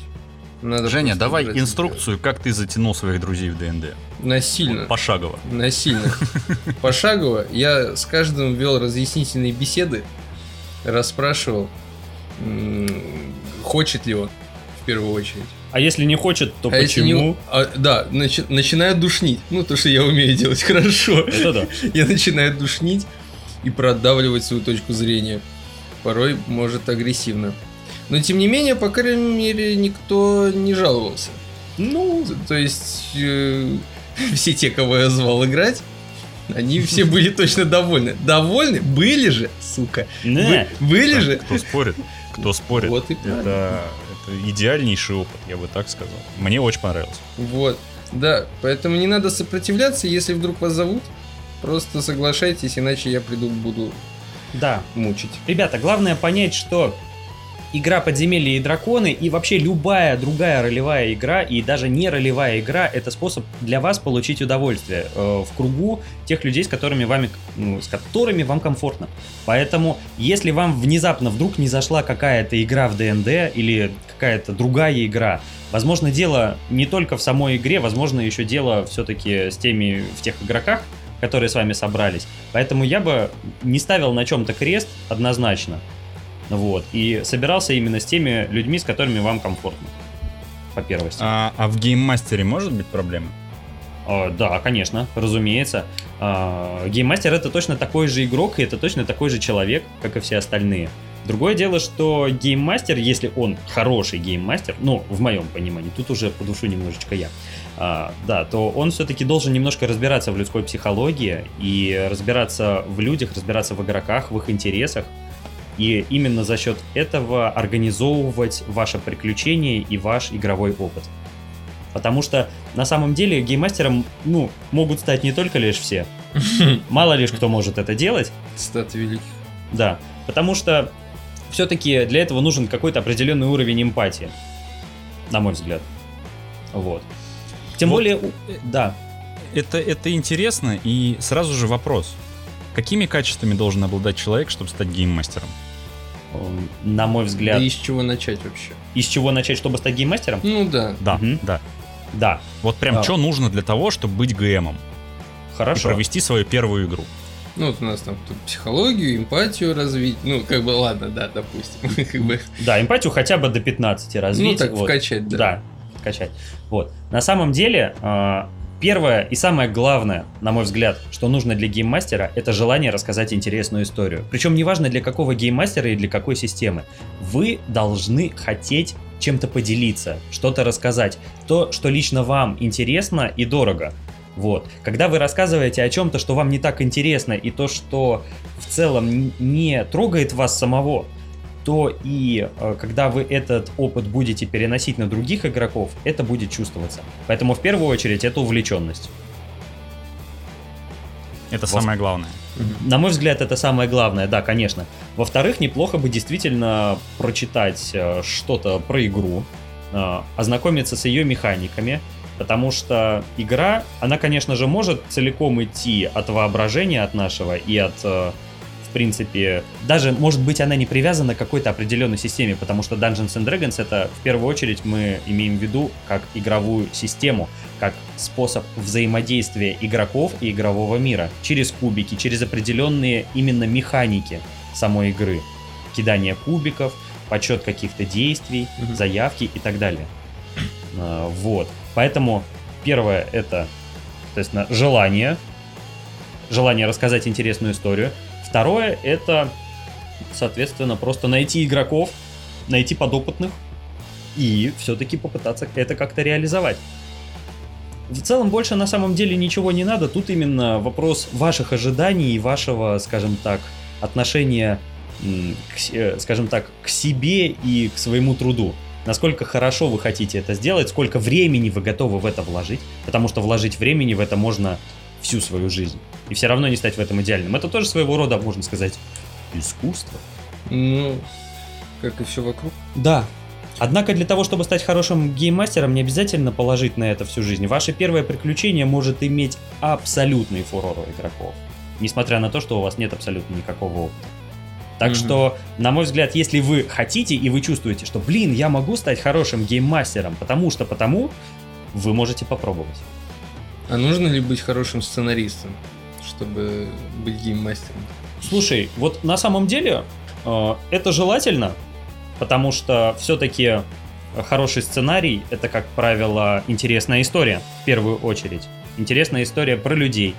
Надо Женя, давай инструкцию, как ты затянул своих друзей в ДНД. делать. Насильно. Пошагово. Насильно. Пошагово. Я с каждым вел разъяснительные беседы, расспрашивал, хочет ли он, в первую очередь. А если не хочет, то А если не- почему? а, да, начи- начинаю душнить. Ну, то, что я умею делать хорошо. Это да. Я начинаю душнить и продавливать свою точку зрения. Порой, может, агрессивно. Но, тем не менее, по крайней мере, никто не жаловался. Ну, То есть, э, все те, кого я звал играть, они все были точно довольны. Довольны? Были же, сука. не. Вы- были же. Кто спорит? Кто спорит? Вот и правильно. это, это идеальнейший опыт, я бы так сказал. Мне очень понравилось. Вот. Да, поэтому не надо сопротивляться, если вдруг вас зовут. Просто соглашайтесь, иначе я приду, буду Да. мучить. Ребята, главное понять, что игра «Подземелья и драконы» и вообще любая другая ролевая игра, и даже не ролевая игра, это способ для вас получить удовольствие э, в кругу тех людей, с которыми, вами, ну, с которыми вам комфортно. Поэтому, если вам внезапно вдруг не зашла какая-то игра в ДНД или какая-то другая игра, возможно, дело не только в самой игре, возможно, еще дело все-таки с теми, в тех игроках, которые с вами собрались. Поэтому я бы не ставил на чем-то крест однозначно. Вот. И собирался именно с теми людьми, с которыми вам комфортно. По первости. А, а в гейммастере может быть проблема? А, да, конечно, разумеется. А, гейммастер это точно такой же игрок, и это точно такой же человек, как и все остальные. Другое дело, что гейммастер, если он хороший гейммастер, ну, в моем понимании, тут уже по душу немножечко я, а, да, то он все-таки должен немножко разбираться в людской психологии и разбираться в людях, разбираться в игроках, в их интересах. И именно за счет этого организовывать ваше приключение и ваш игровой опыт. Потому что на самом деле гейммастером, ну, могут стать не только лишь все. Мало лишь кто может это делать. Стат великих. Да. Потому что все-таки для этого нужен какой-то определенный уровень эмпатии. На мой взгляд. Вот. Тем Вот. более, у- да. Это, это интересно, и сразу же вопрос. Какими качествами должен обладать человек, чтобы стать гейммастером? эм, На мой Да взгляд, и с чего начать вообще? из чего начать, чтобы стать гейммастером? Ну да. Да, Мгм. да. Да, Вот прям А. что нужно для того, чтобы быть ГМом? И хорошо. провести свою первую игру. Ну вот у нас там тут психологию, эмпатию развить. Ну, как бы, ладно, да, допустим. Как бы, Да, эмпатию хотя бы до 15 развить. ну так, вот. вкачать, да. Да, качать. Вот. На самом деле, э, первое и самое главное, на мой взгляд, что нужно для гейммастера, это желание рассказать интересную историю. Причем неважно для какого гейммастера и для какой системы. Вы должны хотеть чем-то поделиться, что-то рассказать. То, что лично вам интересно и дорого. Вот. Когда вы рассказываете о чем-то, что вам не так интересно, и то, что в целом не трогает вас самого, то и э, когда вы этот опыт будете переносить на других игроков, это будет чувствоваться. Поэтому в первую очередь это увлеченность. Это Вос- самое главное. На мой взгляд, это самое главное, да, конечно. Во-вторых, неплохо бы действительно прочитать э, что-то про игру, э, ознакомиться с ее механиками Потому что игра, она, конечно же, может целиком идти от воображения от нашего и от, в принципе, даже, может быть, она не привязана к какой-то определенной системе, потому что Dungeons and Dragons это, в первую очередь, мы имеем в виду как игровую систему, как способ взаимодействия игроков и игрового мира через кубики, через определенные именно механики самой игры. Кидание кубиков, подсчет каких-то действий, Мгм. заявки и так далее. А, Вот. Поэтому первое это, соответственно, желание. Желание рассказать интересную историю. Второе это, соответственно, просто найти игроков, найти подопытных и все-таки попытаться это как-то реализовать. В целом больше на самом деле ничего не надо. Тут именно вопрос ваших ожиданий и вашего, скажем так, отношения, к э, скажем так, к себе и к своему труду. Насколько хорошо вы хотите это сделать, сколько времени вы готовы в это вложить, потому что вложить времени в это можно всю свою жизнь. И все равно не стать в этом идеальным. Это тоже своего рода, можно сказать, искусство. Ну, как и все вокруг. Да. Однако для того, чтобы стать хорошим гейммастером, не обязательно положить на это всю жизнь. Ваше первое приключение может иметь абсолютный фурор у игроков. Несмотря на то, что у вас нет абсолютно никакого опыта. Так Мгм. что, на мой взгляд, если вы хотите и вы чувствуете, что, блин, я могу стать хорошим гейммастером, потому что потому, вы можете попробовать. А нужно ли быть хорошим сценаристом, чтобы быть гейммастером? Слушай, вот на самом деле э, это желательно, потому что все-таки хороший сценарий это, как правило, интересная история в первую очередь. Интересная история про людей,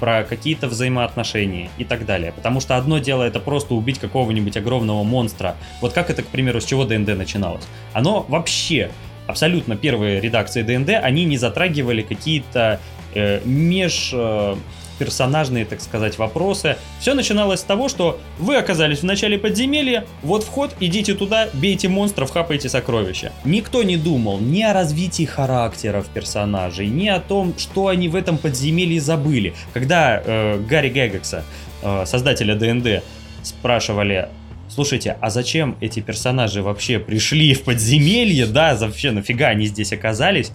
про какие-то взаимоотношения и так далее. Потому что одно дело это просто убить какого-нибудь огромного монстра. Вот как это, к примеру, с чего ДНД начиналось? Оно вообще, абсолютно первые редакции ДНД, они не затрагивали какие-то э, меж... э, персонажные, так сказать, вопросы. Все начиналось с того, что вы оказались в начале подземелья, вот вход, идите туда, бейте монстров, хапайте сокровища. Никто не думал ни о развитии характеров персонажей, ни о том, что они в этом подземелье забыли. Когда э, Гарри Гэггекса, э, создателя ДНД, спрашивали, слушайте, а зачем эти персонажи вообще пришли в подземелье, да, вообще нафига они здесь оказались?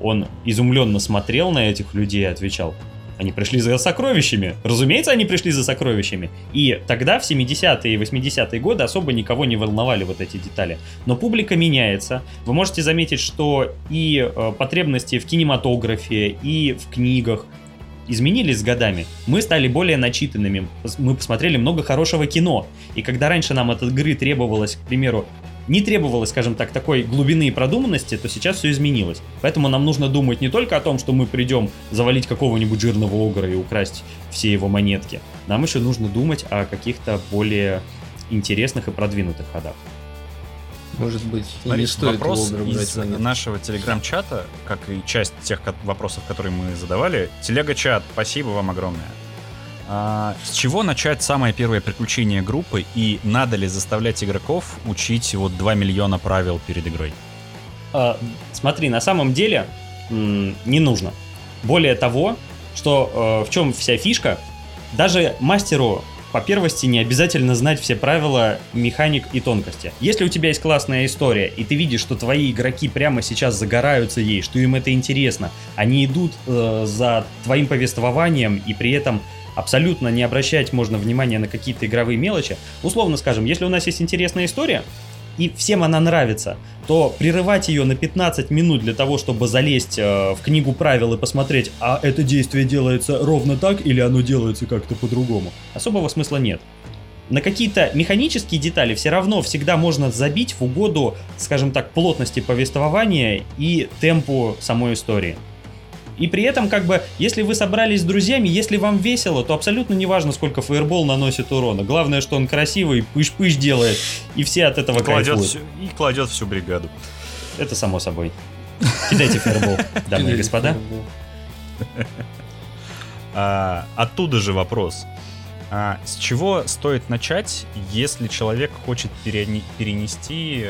Он изумленно смотрел на этих людей и отвечал, они пришли за сокровищами. Разумеется, они пришли за сокровищами. И тогда, в 70-е и 80-е годы, особо никого не волновали вот эти детали. Но публика меняется. Вы можете заметить, что и э, потребности в кинематографе, и в книгах изменились с годами. Мы стали более начитанными. Мы посмотрели много хорошего кино. И когда раньше нам от игры требовалось, к примеру, не требовалось, скажем так, такой глубины и продуманности, то сейчас все изменилось. Поэтому нам нужно думать не только о том, что мы придем завалить какого-нибудь жирного огра и украсть все его монетки. Нам еще нужно думать о каких-то более интересных и продвинутых ходах. Может быть, Смотри, не стоит вопрос из нашего телеграм-чата, как и часть тех вопросов, которые мы задавали. Телега-чат, спасибо вам огромное. А, с чего начать самое первое приключение группы и надо ли заставлять игроков учить вот 2 миллиона правил перед игрой? А, смотри, на самом деле м, не нужно. Более того, что э, в чем вся фишка, даже мастеру по первости не обязательно знать все правила, механик и тонкости. Если у тебя есть классная история, и ты видишь, что твои игроки прямо сейчас загораются ей, что им это интересно, они идут э, за твоим повествованием и при этом абсолютно не обращать можно внимания на какие-то игровые мелочи. Условно скажем, если у нас есть интересная история, и всем она нравится, то прерывать ее на 15 минут для того, чтобы залезть э, в книгу правил и посмотреть, а это действие делается ровно так или оно делается как-то по-другому, особого смысла нет. На какие-то механические детали все равно всегда можно забить в угоду, скажем так, плотности повествования и темпу самой истории. И при этом, как бы, если вы собрались с друзьями, если вам весело, то абсолютно не важно, сколько фаербол наносит урона. Главное, что он красивый, пыш-пыш делает, и все от этого Кладет кайфуют. всю- и кладет всю бригаду. Это само собой. Кидайте фаербол, дамы и господа. А, оттуда же вопрос. А, с чего стоит начать, если человек хочет перене- перенести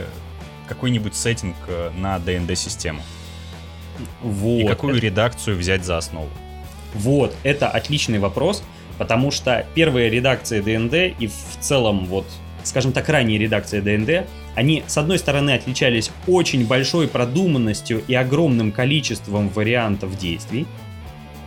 какой-нибудь сеттинг э, на ДНД-систему? Вот. И какую редакцию взять за основу? Вот, это отличный вопрос, потому что первые редакции ДНД и в целом вот, скажем так, ранние редакции ДНД, Они, с одной стороны, отличались очень большой продуманностью и огромным количеством вариантов действий.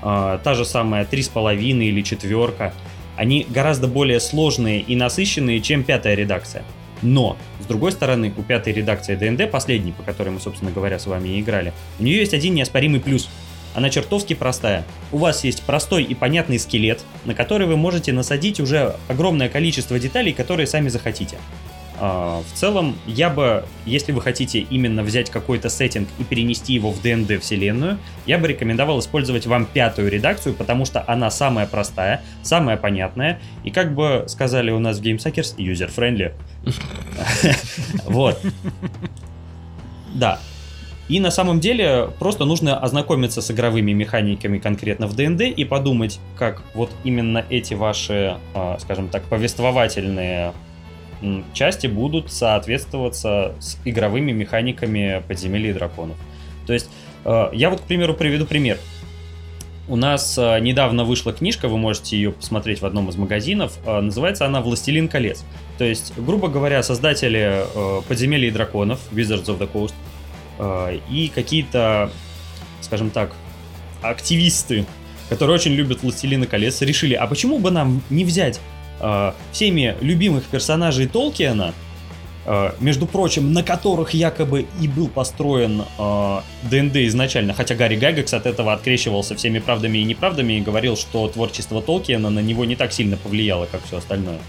А, та же самая 3,5 или четверка. Они гораздо более сложные и насыщенные, чем пятая редакция. Но, с другой стороны, у пятой редакции ДНД, последней, по которой мы, собственно говоря, с вами и играли, у нее есть один неоспоримый плюс. Она чертовски простая. У вас есть простой и понятный скелет, на который вы можете насадить уже огромное количество деталей, которые сами захотите. А, в целом, я бы, если вы хотите именно взять какой-то сеттинг и перенести его в ДНД вселенную, я бы рекомендовал использовать вам пятую редакцию, потому что она самая простая, самая понятная, и как бы сказали у нас в GameSuckers, user-friendly. Вот. Да. И на самом деле просто нужно ознакомиться с игровыми механиками конкретно в ДНД и подумать, как вот именно эти ваши, а, скажем так, повествовательные части будут соответствоваться с игровыми механиками подземелья и драконов. То есть, э, я вот, к примеру, приведу пример. У нас э, недавно вышла книжка, вы можете ее посмотреть в одном из магазинов. Э, называется она «Властелин колец». То есть, грубо говоря, создатели подземелья и драконов, Wizards of the Coast, и какие-то, скажем так, активисты, которые очень любят «Властелина колец», решили, а почему бы нам не взять всеми любимых персонажей Толкиена, между прочим, на которых якобы и был построен э, ДНД изначально, хотя Гарри Гайгекс от этого открещивался всеми правдами и неправдами и говорил, что творчество Толкиена на него не так сильно повлияло, как все остальное.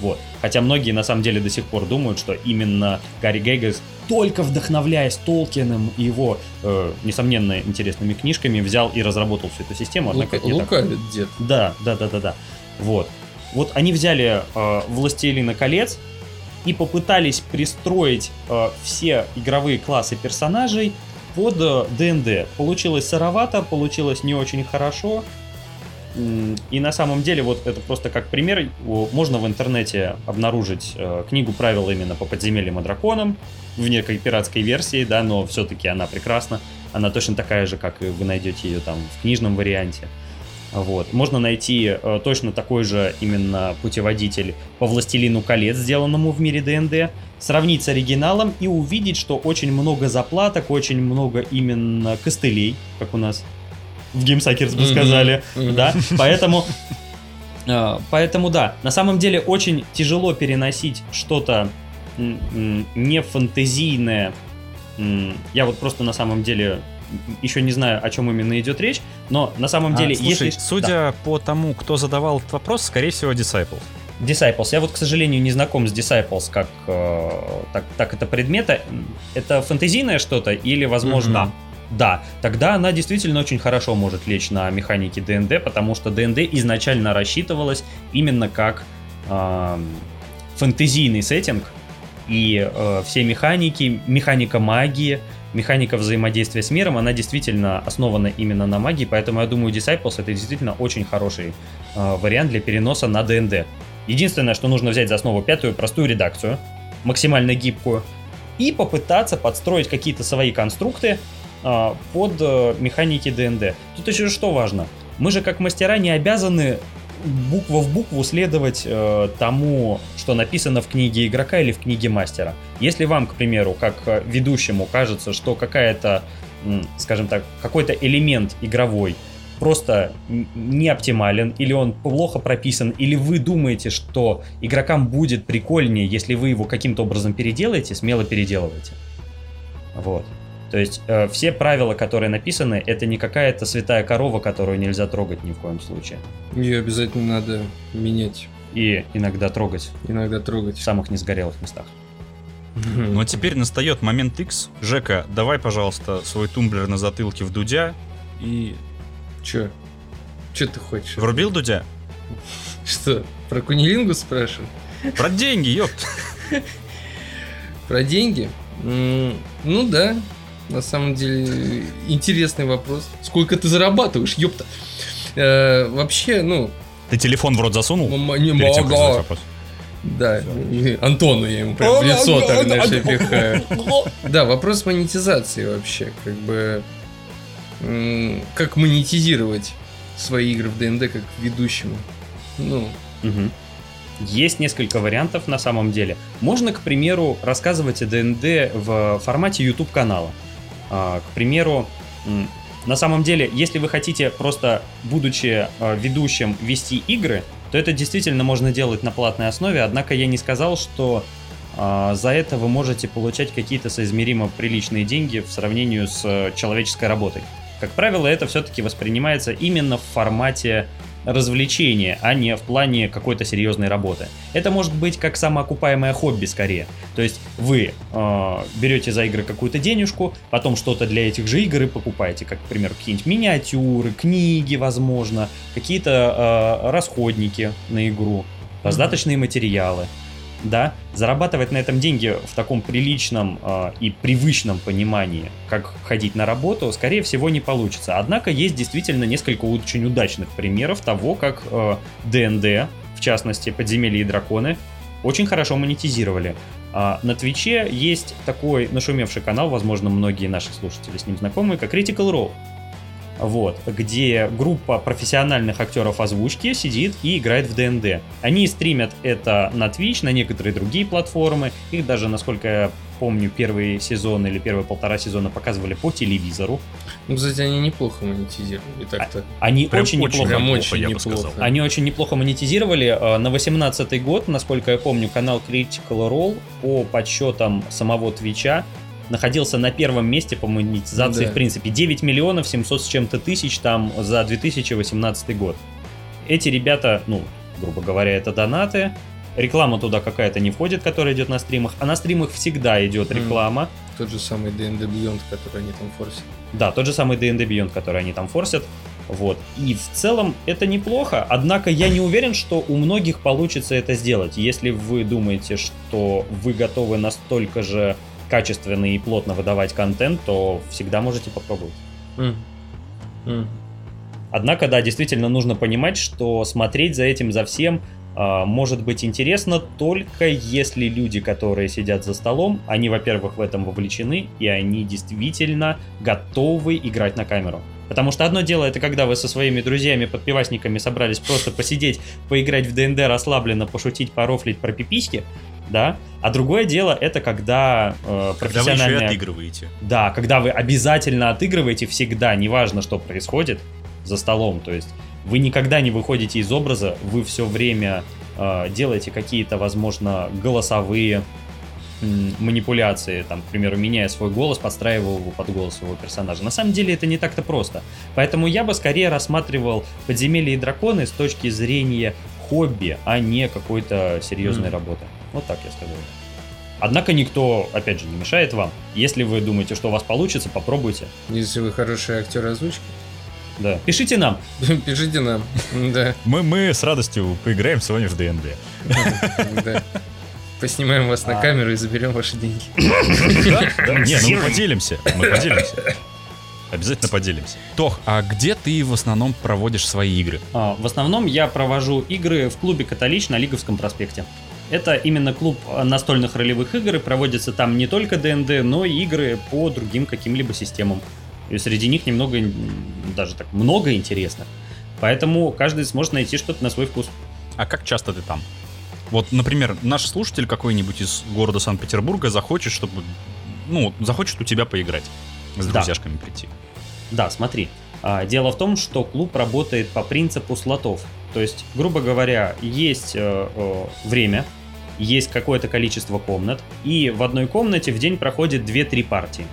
Вот. Хотя многие на самом деле до сих пор думают, что именно Гарри Гейгес, только вдохновляясь Толкиным и его, э, несомненно, интересными книжками, взял и разработал всю эту систему. Однако Лука, Лукавит так... дед. Да, да, да, да, да. Вот. Вот они взяли э, Властелина колец и попытались пристроить э, все игровые классы персонажей под э, ДНД. Получилось сыровато, получилось не очень хорошо. И на самом деле, вот это просто как пример, можно в интернете обнаружить э, книгу правил именно по подземельям и драконам в некой пиратской версии, да, но все-таки она прекрасна. Она точно такая же, как и вы найдете ее там в книжном варианте. Вот. Можно найти э, точно такой же именно путеводитель по «Властелину колец», сделанному в мире ДНД, сравнить с оригиналом и увидеть, что очень много заплаток, очень много именно костылей, как у нас в GameSuckers бы сказали, да, поэтому... Э, поэтому да, на самом деле очень тяжело переносить что-то не фантазийное. Я вот просто на самом деле еще не знаю, о чем именно идет речь, но на самом а, деле, слушай, если... Судя да. по тому, кто задавал этот вопрос, скорее всего, Disciples. Disciples. Я вот, к сожалению, не знаком с Disciples как э, так, так это предмета. Это фэнтезийное что-то или, возможно... Mm-hmm. Да, тогда она действительно очень хорошо может лечь на механике ДНД, потому что ДНД изначально рассчитывалась именно как э, фэнтезийный сеттинг, и э, все механики, механика магии, механика взаимодействия с миром, она действительно основана именно на магии, поэтому я думаю, Disciples это действительно очень хороший э, вариант для переноса на ДНД. Единственное, что нужно взять за основу пятую простую редакцию, максимально гибкую, и попытаться подстроить какие-то свои конструкты э, под э, механики ДНД. Тут еще что важно? Мы же как мастера не обязаны буква в букву следовать э, тому, что написано в книге игрока или в книге мастера. Если вам, к примеру, как э, ведущему кажется, что какая-то, скажем так, какой-то элемент игровой просто не оптимален, или он плохо прописан, или вы думаете, что игрокам будет прикольнее, если вы его каким-то образом переделаете, смело переделывайте. Вот. То есть э, все правила, которые написаны, это не какая-то святая корова, которую нельзя трогать ни в коем случае. Ее обязательно надо менять. И иногда трогать. Иногда трогать. В самых несгорелых местах. Ну а теперь настает момент X. Жека, давай, пожалуйста, свой тумблер на затылке в Дудя и... Чё? Чё ты хочешь? Врубил Дудя? Что, про кунилингу спрашиваю? Про деньги, ёпт. Про деньги? Ну да, на самом деле, интересный вопрос. Сколько ты зарабатываешь, ёпта? Э, вообще, ну... Ты телефон в рот засунул? Не могу. Да, Антону я ему прям в лицо так, знаешь, пихаю. Да, вопрос монетизации вообще, как бы... Как монетизировать свои игры в ДНД как ведущему. Ну, угу. Есть несколько вариантов на самом деле. Можно, к примеру, рассказывать о ДНД в формате YouTube-канала. А, к примеру, на самом деле, если вы хотите просто, будучи э, ведущим, вести игры, то это действительно можно делать на платной основе, однако я не сказал, что э, за это вы можете получать какие-то соизмеримо приличные деньги в сравнении с э, человеческой работой. Как правило, это все-таки воспринимается именно в формате развлечения, а не в плане какой-то серьезной работы. Это может быть как самоокупаемое хобби скорее. То есть вы э, берете за игры какую-то денежку, потом что-то для этих же игр и покупаете, как, к примеру, какие-нибудь миниатюры, книги, возможно, какие-то э, расходники на игру, раздаточные материалы да, зарабатывать на этом деньги в таком приличном э, и привычном понимании, как ходить на работу, скорее всего, не получится. Однако есть действительно несколько очень удачных примеров того, как э, в частности, подземелья и драконы, очень хорошо монетизировали. А на Твиче есть такой нашумевший канал, возможно, многие наши слушатели с ним знакомы, как Critical Role вот, где группа профессиональных актеров озвучки сидит и играет в ДНД. Они стримят это на Twitch, на некоторые другие платформы. Их даже, насколько я помню, первый сезон или первые полтора сезона показывали по телевизору. Ну, кстати, они неплохо монетизировали так-то. А, они Прям очень, очень неплохо. Прям очень я неплохо. Бы сказал. Они очень неплохо монетизировали. А, на 18 год, насколько я помню, канал Critical Role по подсчетам самого Твича находился на первом месте по монетизации, да. в принципе. 9 миллионов 700 с чем-то тысяч там за 2018 год. Эти ребята, ну, грубо говоря, это донаты. Реклама туда какая-то не входит, которая идет на стримах, а на стримах всегда идет реклама. Mm. Тот же самый D&D Beyond, который они там форсят. Да, тот же самый D&D Beyond, который они там форсят. Вот. И в целом это неплохо, однако я не уверен, что у многих получится это сделать. Если вы думаете, что вы готовы настолько же качественно и плотно выдавать контент, то всегда можете попробовать. Mm. Mm. Однако, да, действительно нужно понимать, что смотреть за этим, за всем может быть интересно только если люди, которые сидят за столом, они, во-первых, в этом вовлечены, и они действительно готовы играть на камеру. Потому что одно дело это когда вы со своими друзьями, подпивасниками собрались просто посидеть, поиграть в ДНД расслабленно, пошутить, порофлить про пиписьки, да. А другое дело это когда э, профессиональная... Когда вы еще отыгрываете. Да, когда вы обязательно отыгрываете всегда, неважно, что происходит за столом, то есть вы никогда не выходите из образа, вы все время э, делаете какие-то, возможно, голосовые манипуляции, там, к примеру, меняя свой голос, подстраивая его под голос своего персонажа. На самом деле это не так-то просто. Поэтому я бы скорее рассматривал подземелья и драконы с точки зрения хобби, а не какой-то серьезной mm. работы. Вот так я сказал. Однако никто, опять же, не мешает вам. Если вы думаете, что у вас получится, попробуйте. Если вы хороший актер озвучки. Да. Пишите нам. Пишите нам. Да. Мы, мы с радостью поиграем сегодня в ДНД. Да. Поснимаем вас на а. камеру и заберем ваши деньги. Не, ну мы поделимся. Мы поделимся. Обязательно поделимся. Тох, а где ты в основном проводишь свои игры? А, в основном я провожу игры в клубе «Католич» на Лиговском проспекте. Это именно клуб настольных ролевых игр, и проводятся там не только ДНД, но и игры по другим каким-либо системам. И среди них немного, даже так много интересных. Поэтому каждый сможет найти что-то на свой вкус. А как часто ты там? Вот, например, наш слушатель какой-нибудь из города Санкт-Петербурга захочет, чтобы, ну, захочет у тебя поиграть, с друзьяшками да. прийти. Да, смотри. А, дело в том, что клуб работает по принципу слотов. То есть, грубо говоря, есть э, э, время, есть какое-то количество комнат, и в одной комнате в день проходит 2-3 партии.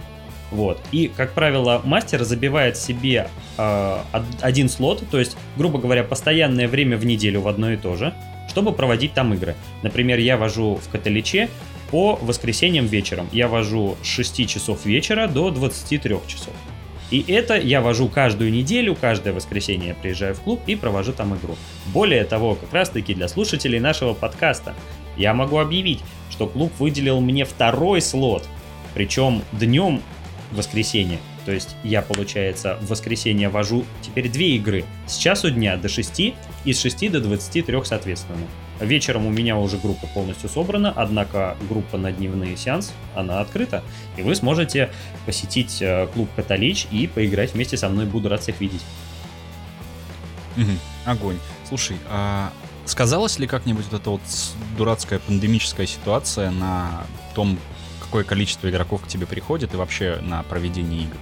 Вот. И, как правило, мастер забивает себе э, один слот, то есть, грубо говоря, постоянное время в неделю в одно и то же, чтобы проводить там игры. Например, я вожу в Каталиче по воскресеньям вечером. Я вожу с 6 часов вечера до 23 часов. И это я вожу каждую неделю, каждое воскресенье я приезжаю в клуб и провожу там игру. Более того, как раз таки для слушателей нашего подкаста, я могу объявить, что клуб выделил мне второй слот, причем днем воскресенья. То есть я, получается, в воскресенье вожу теперь две игры. С часу дня до 6 и с 6 до 23 соответственно. Вечером у меня уже группа полностью собрана, однако группа на дневные сеанс, она открыта. И вы сможете посетить э, клуб Каталич и поиграть вместе со мной. Буду рад всех видеть. Угу. Огонь. Слушай, а Сказалась ли как-нибудь вот эта вот дурацкая пандемическая ситуация на том, какое количество игроков к тебе приходит и вообще на проведение игр?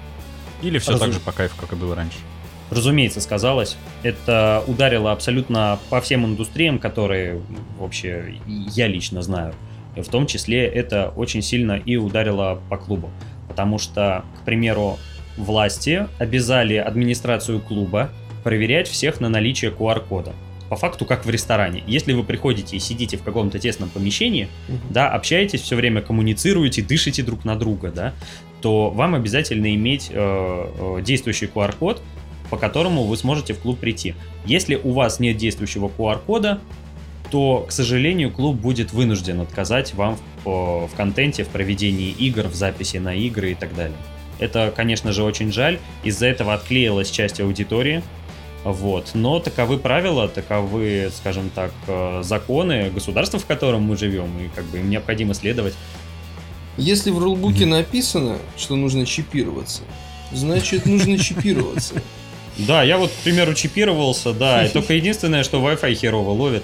Или все Разум- так же по кайфу, как и было раньше? Разумеется, сказалось. Это ударило абсолютно по всем индустриям, которые вообще я лично знаю. В том числе это очень сильно и ударило по клубу. Потому что, к примеру, власти обязали администрацию клуба проверять всех на наличие QR-кода. По факту, как в ресторане. Если вы приходите и сидите в каком-то тесном помещении, да, общаетесь все время, коммуницируете, дышите друг на друга, да, то вам обязательно иметь э, э, действующий QR-код, по которому вы сможете в клуб прийти. Если у вас нет действующего QR-кода, то, к сожалению, клуб будет вынужден отказать вам в, в контенте, в проведении игр, в записи на игры и так далее. Это, конечно же, очень жаль. Из-за этого отклеилась часть аудитории. Вот. Но таковы правила, таковы, скажем так, э, законы государства, в котором мы живем, и как бы им необходимо следовать. Если в рулбуке Мгм. написано, что нужно чипироваться, значит нужно чипироваться. Да, я вот, к примеру, чипировался, да, и только единственное, что Wi-Fi херово ловит.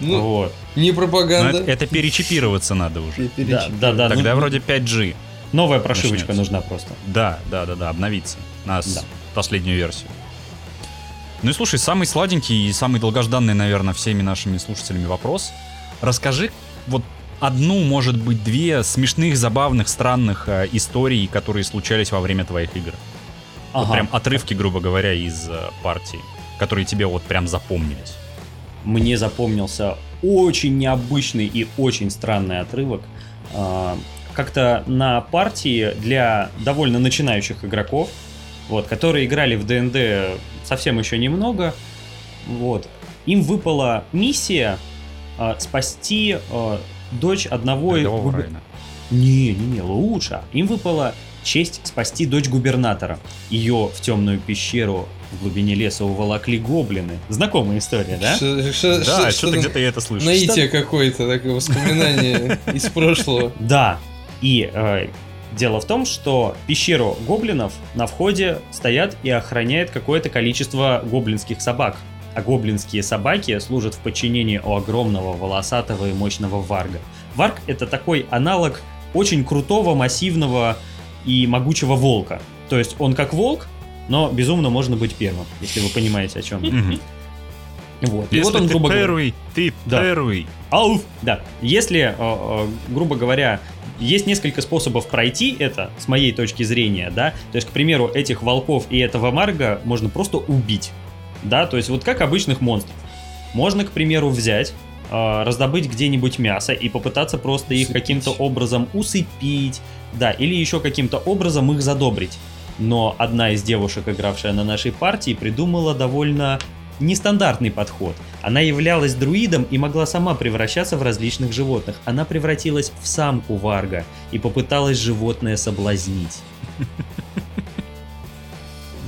Ну, вот. не Но пропаганда. это, это перечипироваться надо уже. Да, да, да. Тогда ну, вроде 5G. Новая прошивочка начнется. нужна просто. Да, да, да, да, обновиться на Да. последнюю версию. Ну и слушай, самый сладенький и самый долгожданный, наверное, всеми нашими слушателями вопрос. Расскажи вот одну, может быть, две смешных, забавных, странных э, историй, которые случались во время твоих игр. Вот Ага. прям отрывки, грубо говоря, из э, партии, которые тебе вот прям запомнились. Мне запомнился очень необычный и очень странный отрывок. А, Как-то на партии для довольно начинающих игроков, вот, которые играли в ДНД совсем еще немного, вот, им выпала миссия а, спасти а, дочь одного из Рядового губер-. Не, не, не, лучше. Им выпала честь спасти дочь губернатора. Ее в темную пещеру в глубине леса уволокли гоблины. Знакомая история, да? Ш- ш- Да, что-то где-то я это слышал. Наитие какое-то, такое воспоминание из прошлого. Да. И э, дело в том, что пещеру гоблинов на входе стоят и охраняет какое-то количество гоблинских собак. А гоблинские собаки служат в подчинении у огромного волосатого и мощного варга. Варг это такой аналог очень крутого, массивного и могучего волка. То есть он как волк, но безумно можно быть первым, если вы понимаете о чем. Вот. И Если вот он, ты грубо говоря, первый, ты Да. первый. Ауф! Да. Если, э, э, грубо говоря, есть несколько способов пройти это, с моей точки зрения, да, то есть, к примеру, этих волков и этого марга можно просто убить, да, то есть вот как обычных монстров. Можно, к примеру, взять, э, раздобыть где-нибудь мясо и попытаться просто их каким-то образом усыпить, да, или еще каким-то образом их задобрить. Но одна из девушек, игравшая на нашей партии, придумала довольно нестандартный подход. Она являлась друидом и могла сама превращаться в различных животных. Она превратилась в самку варга и попыталась животное соблазнить.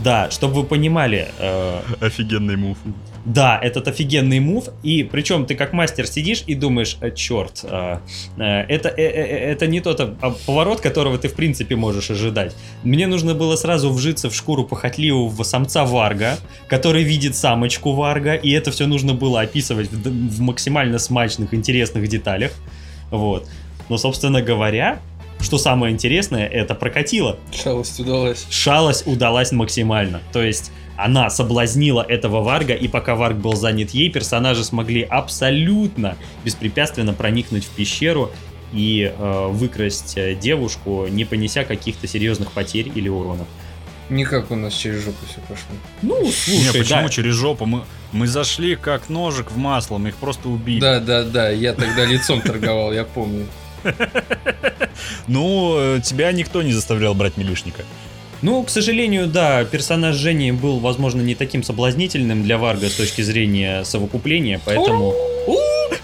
Да, чтобы вы понимали, э, Офигенный мув. Да, этот офигенный мув, и причем ты как мастер сидишь и думаешь, «Э, черт, э, э, это, э, э, это не тот а, поворот, которого ты в принципе можешь ожидать. Мне нужно было сразу вжиться в шкуру похотливого самца варга, который видит самочку варга, и это все нужно было описывать в, в максимально смачных, интересных деталях. Вот. Но, собственно говоря, что самое интересное, это прокатило Шалость удалась. шалость удалась максимально. То есть она соблазнила этого варга, и пока варг был занят ей, персонажи смогли абсолютно беспрепятственно проникнуть в пещеру и э, выкрасть э, девушку, не понеся каких-то серьезных потерь или уронов. Не как у нас через жопу все пошло. Ну, Не, слушай, почему да. через жопу? Мы, мы зашли как ножик в масло, мы их просто убили. Да, да, да, я тогда лицом торговал, я помню. Ну, э, тебя никто не заставлял брать милишника. Ну, к сожалению, да, персонаж Жени был, возможно, не таким соблазнительным для Варга с точки зрения совокупления, поэтому...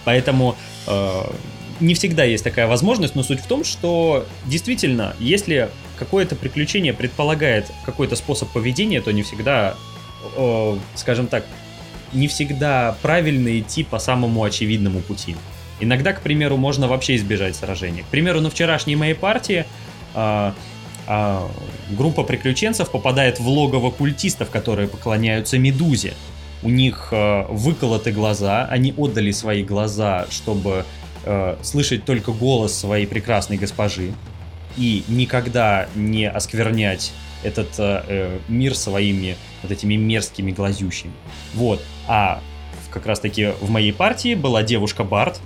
Поэтому э, не всегда есть такая возможность, но суть в том, что действительно, если какое-то приключение предполагает какой-то способ поведения, то не всегда, э, скажем так, не всегда правильно идти по самому очевидному пути. Иногда, к примеру, можно вообще избежать сражения. К примеру, на вчерашней моей партии а, а, группа приключенцев попадает в логово культистов, которые поклоняются Медузе. у них э, выколоты глаза, они отдали свои глаза, чтобы э, слышать только голос своей прекрасной госпожи и никогда не осквернять этот э, э, мир своими вот этими мерзкими глазющими. Вот. А как раз таки в моей партии была девушка Барт,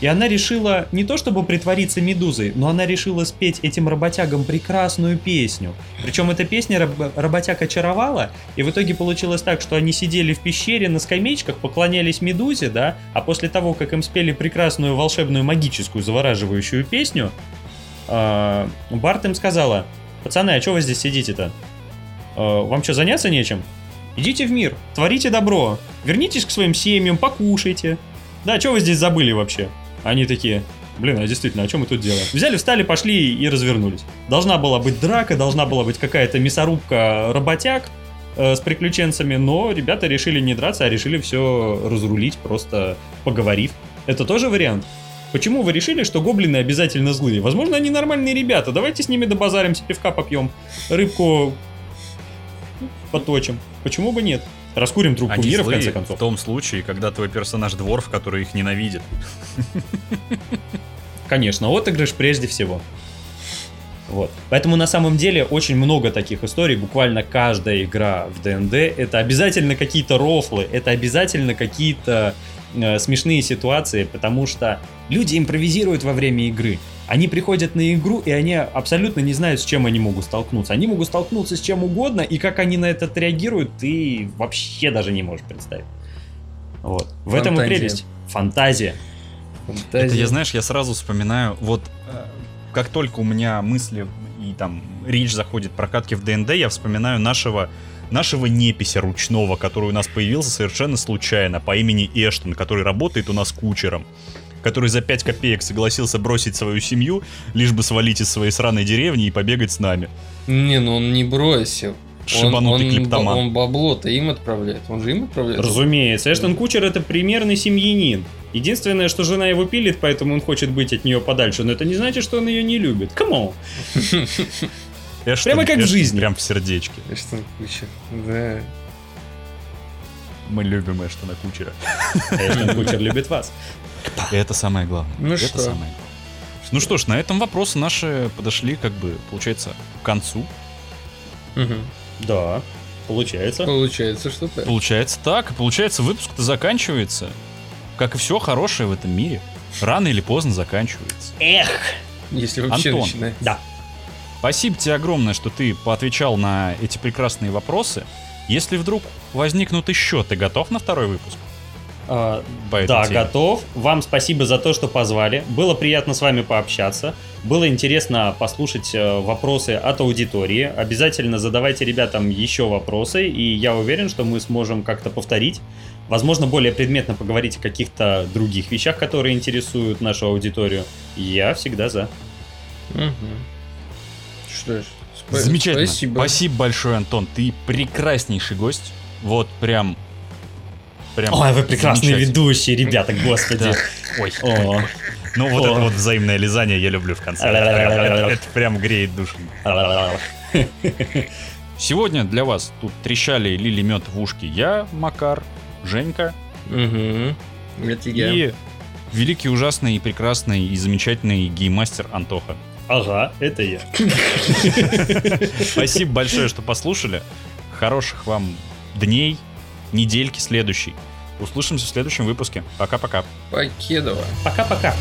и она решила не то чтобы притвориться медузой, но она решила спеть этим работягам прекрасную песню. Причем эта песня раб- работяг очаровала, и в итоге получилось так, что они сидели в пещере на скамеечках, поклонялись медузе, да, а после того, как им спели прекрасную волшебную магическую завораживающую песню, э, Барт им сказала, пацаны, а что вы здесь сидите-то? Э, вам что, заняться нечем? Идите в мир, творите добро, вернитесь к своим семьям, покушайте. Да, что вы здесь забыли вообще? Они такие, блин, а действительно, о чем мы тут делаем? Взяли, встали, пошли и развернулись. Должна была быть драка, должна была быть какая-то мясорубка работяг э, с приключенцами, но ребята решили не драться, а решили все разрулить, просто поговорив. Это тоже вариант? Почему вы решили, что гоблины обязательно злые? Возможно, они нормальные ребята. Давайте с ними добазаримся, пивка попьем, рыбку поточим. Почему бы нет? Раскурим трубку Они мира, в конце концов. в том случае, когда твой персонаж дворф, который их ненавидит. Конечно, отыгрыш прежде всего. Вот. Поэтому на самом деле очень много таких историй. Буквально каждая игра в ДНД это обязательно какие-то рофлы, это обязательно какие-то э, смешные ситуации, потому что люди импровизируют во время игры. Они приходят на игру, и они абсолютно не знают, с чем они могут столкнуться. Они могут столкнуться с чем угодно, и как они на это отреагируют, ты вообще даже не можешь представить. Вот. В этом и Фантазия. прелесть. Фантазия. Фантазия. Это я, знаешь, я сразу вспоминаю, вот э, как только у меня мысли и там речь заходит про катки в ДНД, я вспоминаю нашего нашего непися ручного, который у нас появился совершенно случайно по имени Эштон, который работает у нас кучером, который за 5 копеек согласился бросить свою семью, лишь бы свалить из своей сраной деревни и побегать с нами. Не, ну он не бросил. Шибанутый он, он, клептоман. он бабло-то им отправляет. Он же им отправляет. Разумеется, Эштон Кучер это примерный семьянин. Единственное, что жена его пилит, поэтому он хочет быть от нее подальше, но это не значит, что он ее не любит. Эштон, Прямо как в Эштон жизни. Прям в сердечке. Что куча. Да. Мы любим Эштона Кучера. Эштон Кучер любит вас. И это самое главное. Ну это что? самое. Ну что ж, на этом вопросы наши подошли, как бы, получается, к концу. Мгм. Да, получается. Получается, что так. Получается так, и получается выпуск-то заканчивается. Как и все хорошее в этом мире. Рано или поздно заканчивается. Эх! Если вообще Антон. начинать. Да. Спасибо тебе огромное, что ты поотвечал на эти прекрасные вопросы. Если вдруг возникнут еще, ты готов на второй выпуск? А, да, теме? готов. Вам спасибо за то, что позвали. Было приятно с вами пообщаться. Было интересно послушать э, вопросы от аудитории. Обязательно задавайте ребятам еще вопросы, и я уверен, что мы сможем как-то повторить. Возможно, более предметно поговорить о каких-то других вещах, которые интересуют нашу аудиторию. Я всегда за. Мгм. Что ж. Замечательно. Спасибо. Спасибо большое, Антон. Ты прекраснейший гость. Вот прям... прям Ой, вы прекрасные ведущие, ребята, господи. Ой, ну вот это вот взаимное лизание я люблю в конце. Это прям греет душу. Сегодня для вас тут трещали и лили мед в ушки я, Макар, Женька и великий, ужасный, и прекрасный и замечательный геймастер Антоха. Ага, это я. Спасибо большое, что послушали. Хороших вам дней, недельки следующей. Услышимся в следующем выпуске. Пока-пока. Покедова. Пока-пока.